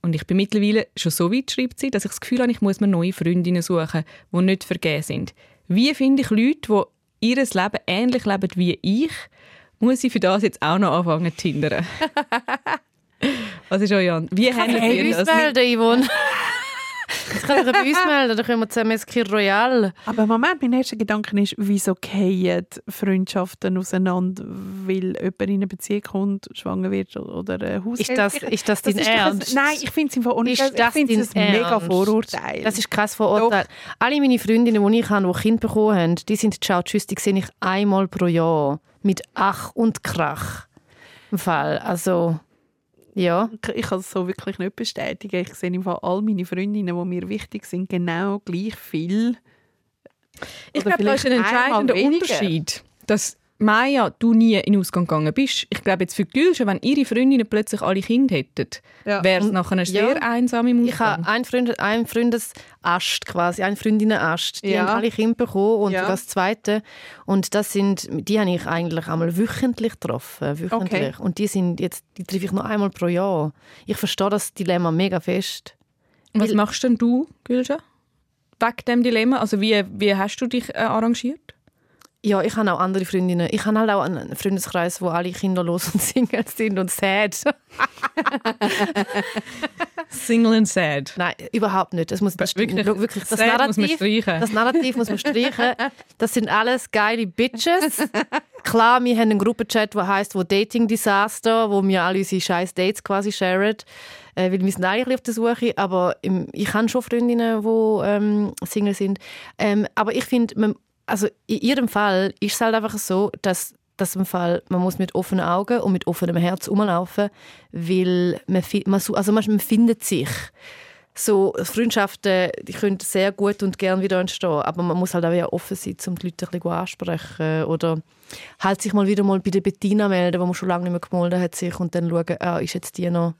Speaker 1: Und ich bin mittlerweile schon so weit, schreibt sie, dass ich das Gefühl habe, ich muss mir neue Freundinnen suchen, die nicht vergeben sind. Wie finde ich Leute, die ihr Leben ähnlich leben wie ich? Muss ich für das jetzt auch noch anfangen zu tindern? Was ist euer An- Wie handelt
Speaker 2: Hey,
Speaker 1: ihr
Speaker 2: uns
Speaker 1: das?
Speaker 2: melden, Yvonne. [LAUGHS] Das kann ich bei uns melden, dann können wir zusammen ins Kir Royal.
Speaker 3: Aber Moment, mein erster Gedanke ist, wieso fallen Freundschaften auseinander, weil jemand in eine Beziehung kommt, schwanger wird oder ein Haus
Speaker 2: Ist das, ist das
Speaker 3: Das
Speaker 2: dein
Speaker 3: ist doch ein-
Speaker 2: Ernst?
Speaker 3: Nein, ich finde es im Fall auch nicht.
Speaker 2: Ist
Speaker 3: Ich
Speaker 2: das
Speaker 3: finde es
Speaker 2: dein
Speaker 3: ein mega
Speaker 2: Ernst?
Speaker 3: Vorurteil.
Speaker 2: Das ist krass Vorurteil. Alle meine Freundinnen, die ich habe, die Kinder bekommen haben, die sind ciao, tschüss, die sehe ich einmal pro Jahr. Mit Ach und Krach. Im Fall. Also, ja.
Speaker 3: ich kann es so wirklich nicht bestätigen. Ich sehe im Fall all meine Freundinnen, die mir wichtig sind, genau gleich viel.
Speaker 1: Ich glaube, da ist ein entscheidender. Unterschied, dass Maya, du nie in den Ausgang gegangen bist. Ich glaube jetzt für die Gülsche, wenn ihre Freundinnen plötzlich alle Kinder hätten,
Speaker 3: Ja.
Speaker 1: wäre es nachher
Speaker 2: ja.
Speaker 1: sehr einsam im
Speaker 2: Ich
Speaker 1: Ausgang.
Speaker 2: habe einen, Freund, einen Freundesast quasi, einen Freundinnenast. Die
Speaker 3: Ja.
Speaker 2: haben alle Kinder bekommen und
Speaker 3: Ja.
Speaker 2: das zweite. Und das sind, die habe ich eigentlich einmal wöchentlich getroffen. Wöchentlich.
Speaker 3: Okay.
Speaker 2: Und die sind jetzt, die treffe ich nur einmal pro Jahr. Ich verstehe das Dilemma mega fest.
Speaker 1: Was
Speaker 2: weil-
Speaker 1: machst denn du, Gülsche? Wegen dem Dilemma? Also wie, wie hast du dich äh, arrangiert?
Speaker 2: Ja, ich habe auch andere Freundinnen. Ich habe halt auch einen Freundeskreis, wo alle kinderlos und [LAUGHS] Single sind und sad. [LAUGHS]
Speaker 1: Single and sad.
Speaker 2: Nein, überhaupt nicht. Das muss das
Speaker 1: Wirklich,
Speaker 2: wirklich das Narrativ,
Speaker 1: muss man streichen.
Speaker 2: das Narrativ muss man streichen. Das sind alles geile Bitches. Klar, wir haben einen Gruppenchat, der heißt wo Dating Disaster, wo wir alle unsere scheiß Dates quasi sharen, äh, weil wir sind eigentlich auf der Suche. Aber im, ich habe schon Freundinnen, die ähm, Single sind. Ähm, aber ich finde, man- also in ihrem Fall ist es halt einfach so, dass dass im Fall, man muss mit offenen Augen und mit offenem Herz rumlaufen, weil man, man, also man, findet sich. So Freundschaften, die können sehr gut und gern wieder entstehen, aber man muss halt auch offen sein, um die Leute ein bisschen ansprechen oder halt sich mal wieder mal bei der Bettina melden, wo man schon lange nicht mehr gemeldet hat sich und dann schauen, ah, ist jetzt die noch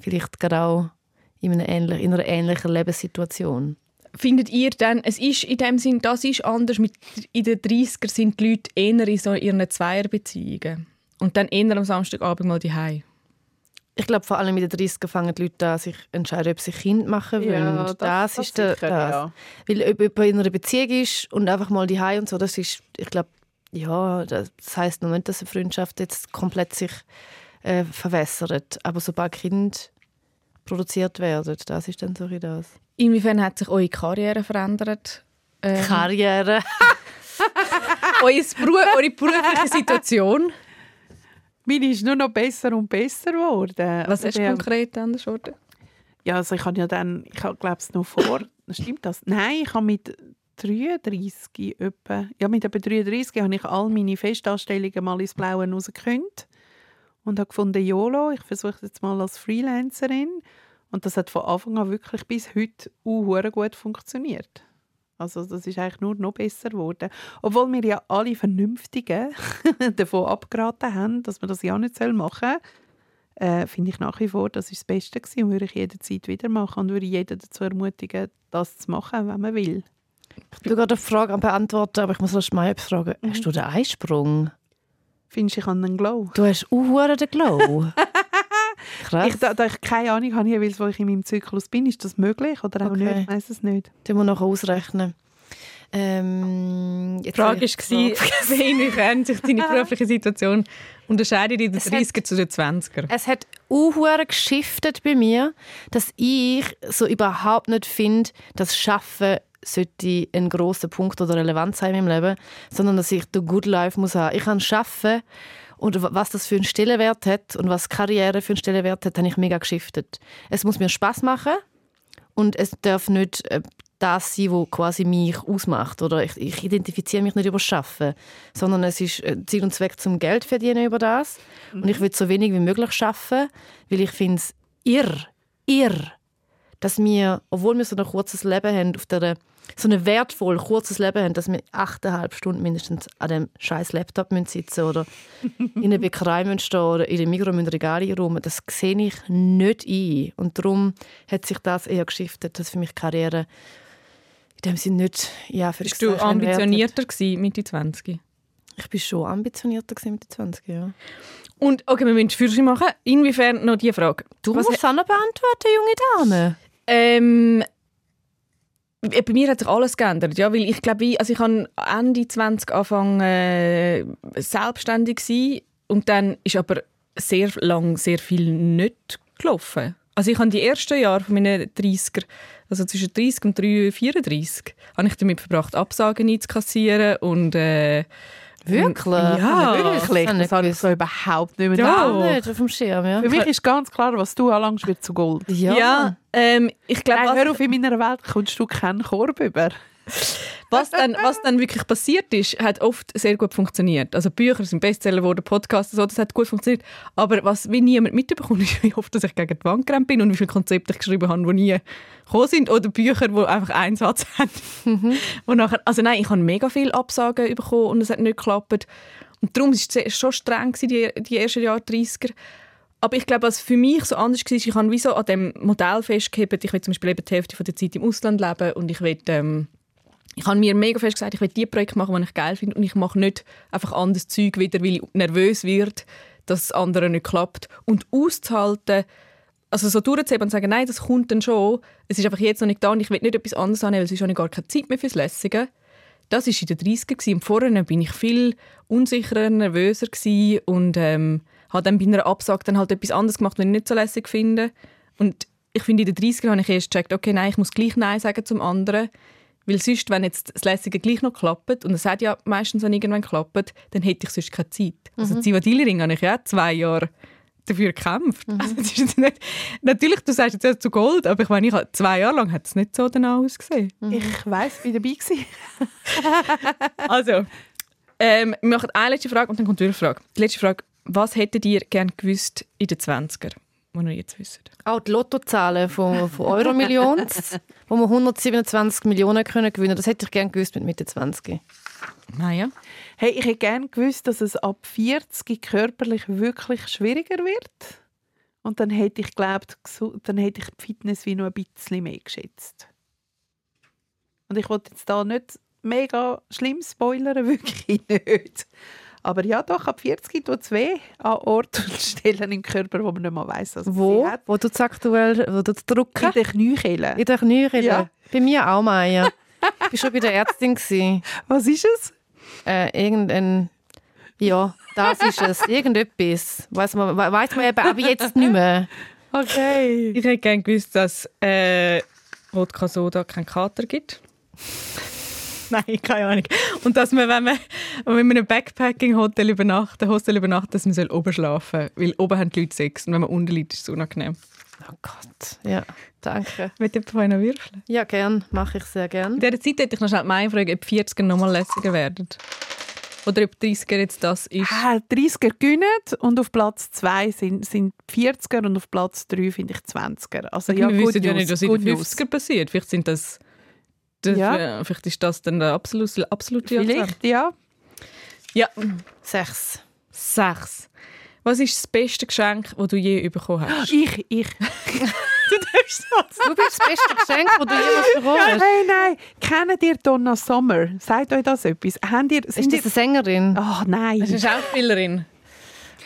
Speaker 2: vielleicht gerade auch in einer, ähnlich, in einer ähnlichen Lebenssituation.
Speaker 1: Findet ihr dann, es ist in dem Sinn, das ist anders, mit, in den 30er sind die Leute eher in so ihren Zweierbeziehungen und dann eher am Samstagabend mal die
Speaker 2: Ich glaube, vor allem in den 30er fangen die Leute an, sich entscheiden, ob sie Kind machen wollen.
Speaker 3: Ja,
Speaker 2: das,
Speaker 3: das- das
Speaker 2: ist der,
Speaker 3: sicher,
Speaker 2: das.
Speaker 3: ja.
Speaker 2: Weil ob jemand in einer Beziehung ist und einfach mal die und so, das ist, ich glaube, ja, das heißt noch nicht, dass eine Freundschaft jetzt komplett sich äh, verwässert. Aber sobald Kinder produziert werden, das ist dann so das.
Speaker 1: Inwiefern hat sich eure Karriere verändert? Ähm,
Speaker 2: Karriere. [LAUGHS]
Speaker 1: euer Beruf, eure berufliche Situation?
Speaker 3: Meine ist nur noch besser und besser geworden.
Speaker 1: Was
Speaker 3: Also
Speaker 1: ist
Speaker 3: der-
Speaker 1: konkret anders geworden?
Speaker 3: Ja, also ich habe ja dann, ich glaube es noch vor, [CLEARS THROAT] stimmt das? Nein, ich habe mit 33 etwa. Ja, mit etwa 33 habe ich all meine Festanstellungen mal ins Blaue rausgekündigt und habe gefunden, YOLO, ich versuche es jetzt mal als Freelancerin. Und das hat von Anfang an wirklich bis heute uh, gut funktioniert. Also das ist eigentlich nur noch besser geworden. Obwohl wir ja alle Vernünftigen [LAUGHS] davon abgeraten haben, dass man das ja nicht machen soll, äh, finde ich nach wie vor, das ist das Beste gewesen und würde ich jederzeit wieder machen und würde jeden dazu ermutigen, das zu machen, wenn man will.
Speaker 2: Ich bin gerade eine Frage am beantworten, aber ich muss erst mal etwas fragen. Mhm. Hast du den Eisprung?
Speaker 3: Findest du, ich habe einen Glow?
Speaker 2: Du hast auch den Glow? [LAUGHS]
Speaker 3: Krass. Ich, da, da ich keine Ahnung habe, jeweils, wo ich in meinem Zyklus bin, ist das möglich oder auch okay. nicht? Ich weiß es nicht.
Speaker 2: Das muss nachher ausrechnen.
Speaker 1: Ähm, die Frage [LAUGHS] war, inwiefern sich deine berufliche Situation unterscheidet in den 30er zu den 20er.
Speaker 2: Es hat auch geschiftet bei mir, dass ich so überhaupt nicht finde, dass Schaffen sollte ein großer Punkt oder Relevanz sein in meinem Leben, sondern dass ich the good life muss haben. Ich kann schaffen und was das für einen Stellenwert hat und was Karriere für einen Stellenwert hat, habe ich mega geschiftet. Es muss mir Spaß machen und es darf nicht äh, das sein, was quasi mich ausmacht. Oder ich, ich identifiziere mich nicht über Schaffen, sondern es ist äh, Ziel und Zweck zum Geld verdienen über das. Mhm. Und ich will so wenig wie möglich schaffen, weil ich finde es irr, irr, dass wir, obwohl wir so ein kurzes Leben haben, auf der so ein wertvoll kurzes Leben haben, dass wir achteinhalb Stunden mindestens an dem scheiß Laptop sitzen oder [LAUGHS] in einer Bäckerei stehen oder in der Migros Regali rum, das sehe ich nicht ein. Und darum hat sich das eher geschiftet, dass für mich Karriere in dem Sinne nicht ja,
Speaker 1: für Bist du ambitionierter gewesen, Mitte 20?
Speaker 2: Ich bin schon ambitionierter gewesen, Mitte 20, ja.
Speaker 1: Und okay, wir müssen Führerschein machen. Inwiefern noch die Frage?
Speaker 2: Du Was musst es auch noch beantworten, junge Dame.
Speaker 1: Ähm, bei mir hat sich alles geändert, ja, weil ich glaube, also ich habe Ende 20 angefangen äh, selbstständig sein und dann ist aber sehr lang sehr viel nicht gelaufen. Also ich habe die ersten Jahre von meinen 30er, also zwischen 30 und 34, habe ich damit verbracht, Absagen einzukassieren und äh,
Speaker 2: Wirklich?
Speaker 3: Ja, wirklich. Das, das habe ich so überhaupt nicht mehr
Speaker 2: ja. nicht auf dem Schirm. Ja.
Speaker 3: Für mich ist ganz klar, was du anlangst, wird zu Gold.
Speaker 1: Ja. ja ähm, ich glaube,
Speaker 3: hör auf, in meiner Welt kommst du keinen Korb über.
Speaker 1: Was dann, was dann wirklich passiert ist, hat oft sehr gut funktioniert. Also Bücher sind Bestseller geworden, Podcasts, so, das hat gut funktioniert. Aber was wie niemand mitbekommt, [LAUGHS] ist, wie oft dass ich gegen die Wand gerannt bin und wie viele Konzepte ich geschrieben habe, die nie gekommen sind. Oder Bücher, die einfach einen Satz [LAUGHS] haben. Mhm. nachher, also nein, ich habe mega viele Absagen bekommen und es hat nicht geklappt. Und darum war es schon streng, die, die ersten Jahre 30er. Aber ich glaube, was für mich so anders war, ich habe wie so an dem Modell festgehalten, ich will zum Beispiel eben die Hälfte der Zeit im Ausland leben und ich will ähm, ich habe mir mega fest gesagt, ich will die Projekte machen, die ich geil finde und ich mache nicht einfach anderes Zeug wieder, weil ich nervös wird, dass das andere nicht klappt. Und auszuhalten, also so durchzuheben und zu sagen, nein, das kommt dann schon, es ist einfach jetzt noch nicht da und ich will nicht etwas anderes annehmen, weil es ist schon gar keine Zeit mehr fürs Lässige. Das war in den 30er und vorher bin ich viel unsicherer, nervöser und ähm, habe dann bei einer Absage dann halt etwas anderes gemacht, was ich nicht so lässig finde. Und ich finde, in den 30er habe ich erst gecheckt, okay, nein, ich muss gleich Nein sagen zum anderen, weil sonst, wenn jetzt das Lässige gleich noch klappt, und es hat ja meistens dann irgendwann geklappt, dann hätte ich sonst keine Zeit. Also mhm. Zivadili-Ring habe ich ja zwei Jahre dafür gekämpft. Mhm. Also nicht, natürlich, du sagst jetzt ja zu Gold, aber ich meine, ich habe, zwei Jahre lang hat es nicht so danach ausgesehen.
Speaker 3: Mhm. Ich wie dabei
Speaker 1: war. [LAUGHS] also, ähm, wir machen eine letzte Frage und dann kommt die Frage. Die letzte Frage, was hättet ihr gerne gewusst in den 20er? Die ihr jetzt wisst?
Speaker 2: Auch die Lottozahlen von, von Euromillions, wo wir 127 Millionen können gewinnen Das hätte ich gerne gewusst mit Mitte 20.
Speaker 1: Naja.
Speaker 3: Hey, ich hätte gerne gewusst, dass es ab 40 körperlich wirklich schwieriger wird. Und dann hätte ich geglaubt, dann hätte ich die Fitness wie noch ein bisschen mehr geschätzt. Und ich wollte jetzt da nicht mega schlimm spoilern, [LAUGHS] wirklich nicht. Aber ja, doch, ab 40 tut es weh an Orten und [LAUGHS] Stellen im Körper, wo man nicht mal weiss, was
Speaker 2: wo? sie hat. Wo du aktuell wo du drücken?
Speaker 3: In den Kniekehlen.
Speaker 2: In den Kniekehlen? Ja. Bei mir auch, Maya. ich war schon bei der Ärztin. Gewesen. [LAUGHS]
Speaker 3: Was ist es?
Speaker 2: Äh, irgendein... Ja, das ist es. Irgendetwas. Weiss man, weiss man eben aber jetzt nicht mehr.
Speaker 3: Okay.
Speaker 1: Ich hätte gerne gewusst, dass äh, Wodka Soda keinen Kater gibt. [LAUGHS] Nein, keine Ahnung. Und dass man, wenn man, wenn man in einem Backpacking-Hotel übernachtet, Hostel übernachtet, dass man oben schlafen soll. Weil oben haben die Leute Sex und wenn man unten liegt, ist es unangenehm.
Speaker 2: Oh Gott, ja, danke.
Speaker 1: Wollt ihr vorhin noch würfeln?
Speaker 2: Ja, gern, mache ich sehr gern.
Speaker 1: In dieser Zeit hätte ich noch schnell meine Frage, ob 40er nochmal lässiger werden. Oder ob 30er jetzt das ist.
Speaker 3: Ah, 30er gewinnen und auf Platz 2 sind, sind 40er und auf Platz 3 finde ich 20er. Also ja,
Speaker 1: wir wissen ja nicht, was in den
Speaker 3: news.
Speaker 1: 50er passiert. Vielleicht sind das... das
Speaker 3: Ja.
Speaker 1: Vielleicht ist das dann der absolute, absolute.
Speaker 3: Vielleicht, ja.
Speaker 1: Ja,
Speaker 2: Sechs.
Speaker 1: sechs. Was ist das beste Geschenk, das du je bekommen hast? [GASPS]
Speaker 3: Ich, ich. [LAUGHS]
Speaker 2: Du bist das beste Geschenk, das du jemals bekommen
Speaker 3: Nein,
Speaker 2: hast.
Speaker 3: nein, nein. Kennt ihr Donna Sommer? Sagt euch das etwas? Habt ihr,
Speaker 2: Ist das eine Sängerin?
Speaker 3: Ach nein.
Speaker 1: Das ist eine Schauspielerin.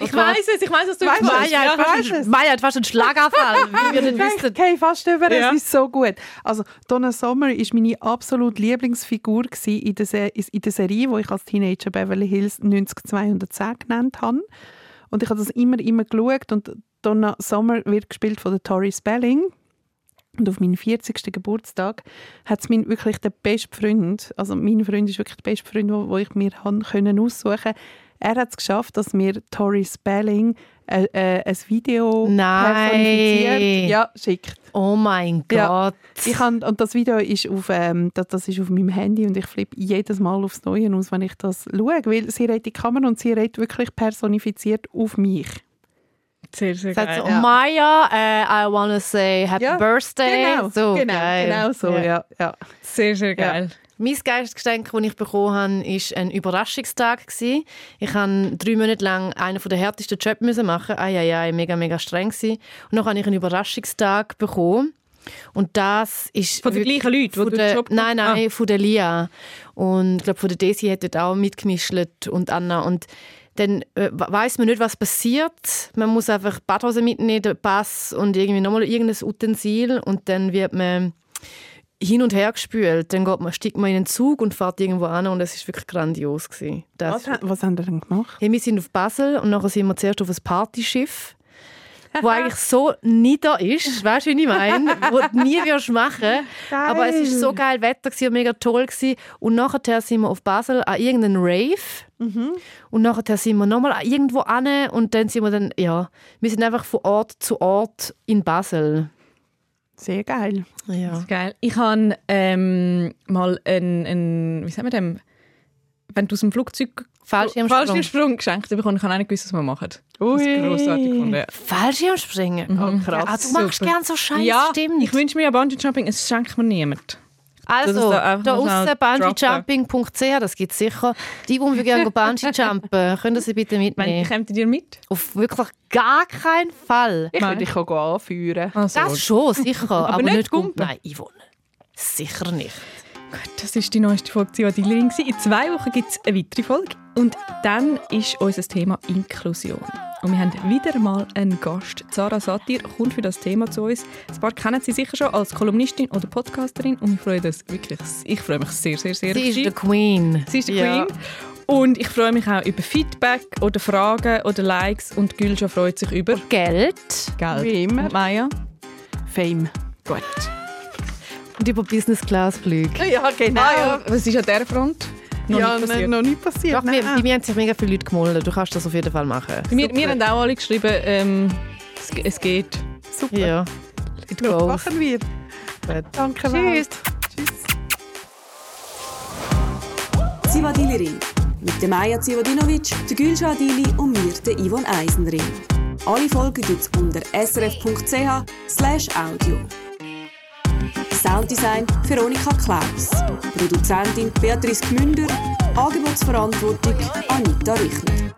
Speaker 1: Ich
Speaker 2: Gott.
Speaker 1: weiß es, ich weiß, was du
Speaker 3: Weißt
Speaker 1: meinst.
Speaker 3: Maya,
Speaker 1: Ja,
Speaker 3: ich weiß es.
Speaker 2: Maya hat fast einen Schlaganfall, [LAUGHS] wie wir nicht wissen.
Speaker 3: Okay, fast über,
Speaker 1: Ja.
Speaker 3: es ist so gut. Also Donna Sommer war meine absolute Lieblingsfigur in der, Se in der Serie, die ich als Teenager Beverly Hills 90210 genannt habe. Und ich habe das immer, immer geschaut und Donna Sommer wird gespielt von der Tori Spelling. Und auf meinen 40. Geburtstag hat es mein wirklich der beste Freund, also mein Freund ist wirklich der beste Freund, wo, wo ich mir han können aussuchen. Er hat es geschafft, dass mir Tori Spelling äh, äh, ein Video
Speaker 2: Nein.
Speaker 3: personifiziert. Ja, schickt.
Speaker 2: Oh mein
Speaker 3: Ja.
Speaker 2: Gott.
Speaker 3: Ich han, und das Video ist auf, ähm, das, das ist auf meinem Handy und ich flippe jedes Mal aufs Neue aus, wenn ich das schaue, weil sie redet die Kamera und sie redet wirklich personifiziert auf mich.
Speaker 1: Sehr, sehr
Speaker 2: Sagt so,
Speaker 1: geil.
Speaker 2: oh Maya, äh, I wanna say Happy
Speaker 3: Ja,
Speaker 2: Birthday.
Speaker 3: Genau,
Speaker 2: so,
Speaker 3: genau,
Speaker 2: geil.
Speaker 3: genau so, ja. ja.
Speaker 1: Sehr, sehr geil.
Speaker 2: Mein Geistesgeschenk, das ich bekommen habe, war ein Überraschungstag. Ich musste drei Monate lang einen der härtesten Jobs machen. Ai, ai, ai, mega, mega streng. gewesen. Und dann habe ich einen Überraschungstag bekommen. Und das ist...
Speaker 1: Von den gleichen Leuten, die den Job
Speaker 2: Nein, nein, von der Lia. Und ich glaube, von der Desi hat dort auch mitgemischt und Anna. Und dann äh, weiß man nicht, was passiert. Man muss einfach Badhose mitnehmen, den Pass und irgendwie nochmal irgendein Utensil. Und dann wird man hin und her gespült. Dann geht man, steigt man in einen Zug und fährt irgendwo an und es ist wirklich grandios gewesen. Das
Speaker 3: Was, was haben wir denn gemacht?
Speaker 2: Hey, wir sind auf Basel und nachher sind wir zuerst auf ein Partyschiff, wo eigentlich so nieder ist, weißt du, wie ich meine? Wo du nie wirst machen. Aber es ist so geil Wetter gewesen und mega toll gewesen. Und nachher sind wir auf Basel an irgendeinen Rave. Und nachher sind wir nochmal irgendwo an und dann sind wir dann, ja, wir sind einfach von Ort zu Ort in Basel.
Speaker 3: Sehr geil.
Speaker 2: Ja.
Speaker 1: Geil. Ich habe ähm, mal einen, einen, wie sagen wir dem, wenn du aus dem Flugzeug
Speaker 2: Fallschirmsprung.
Speaker 1: Fallschirmsprung geschenkt bekommen, ich habe auch nicht gewusst, was wir machen. Das
Speaker 3: Ui.
Speaker 1: ist grossartig gefunden. ja.
Speaker 2: Fallschirmspringen?
Speaker 3: Oh, krass.
Speaker 2: Ah, du machst gerne so Scheiße,
Speaker 1: Ja,
Speaker 2: stimmt.
Speaker 1: ich wünsche mir ja Bungee Jumping, es schenkt mir niemand. Das
Speaker 2: Also,
Speaker 1: ist da
Speaker 2: aussen bungeejumping.ch, das gibt es sicher. Die, die gerne Bungee jumpen, [LAUGHS] können Sie bitte mitnehmen.
Speaker 1: kommt ihr mit?
Speaker 2: Auf wirklich gar keinen Fall.
Speaker 3: Ich würde dich auch anführen.
Speaker 1: Also,
Speaker 2: Das schon, sicher. aber,
Speaker 1: nicht
Speaker 2: nicht gut.
Speaker 1: Gumpen?
Speaker 2: Nein, Yvonne. Sicher nicht.
Speaker 1: Gut, das ist die neueste Folge Zivadillerin. In zwei Wochen gibt es eine weitere Folge. Und dann ist unser Thema Inklusion. Und wir haben wieder mal einen Gast. Sarah Satir kommt für das Thema zu uns. Ein paar kennen sie sicher schon als Kolumnistin oder Podcasterin. Und wir freuen uns wirklich, ich freue mich sehr, sehr, sehr.
Speaker 2: Sie ist die Queen.
Speaker 1: Sie ist die
Speaker 2: Ja.
Speaker 1: Queen. Und ich freue mich auch über Feedback oder Fragen oder Likes. Und Gülscha freut sich über
Speaker 2: Geld
Speaker 1: Geld.
Speaker 3: Wie immer.
Speaker 1: Und Maya?
Speaker 3: Fame.
Speaker 1: Gut.
Speaker 2: und über Business-Class-Flüge.
Speaker 3: Ja, genau.
Speaker 1: Ah, ja. Was ist an dieser Front? Noch
Speaker 3: ja,
Speaker 1: nicht passiert.
Speaker 3: nein, noch nicht passiert.
Speaker 2: Doch, wir,
Speaker 3: nein.
Speaker 2: bei mir haben sich mega viele Leute gemeldet. Du kannst das auf jeden Fall machen.
Speaker 1: Wir, wir haben auch alle geschrieben, ähm, es, es geht.
Speaker 3: Super.
Speaker 2: Ja. It goes.
Speaker 3: machen wir.
Speaker 2: Gut.
Speaker 3: Danke,
Speaker 2: Tschüss.
Speaker 3: Tschüss.
Speaker 4: Zivadili mit der Maja Zivadinovic, der Gülşah Adili und mir, der Yvonne Eisenring. Alle Folgen gibt's unter srf.ch slash audio. Sounddesign Veronika Klaus. Produzentin Beatrice Gmünder. Angebotsverantwortung Anita Richner.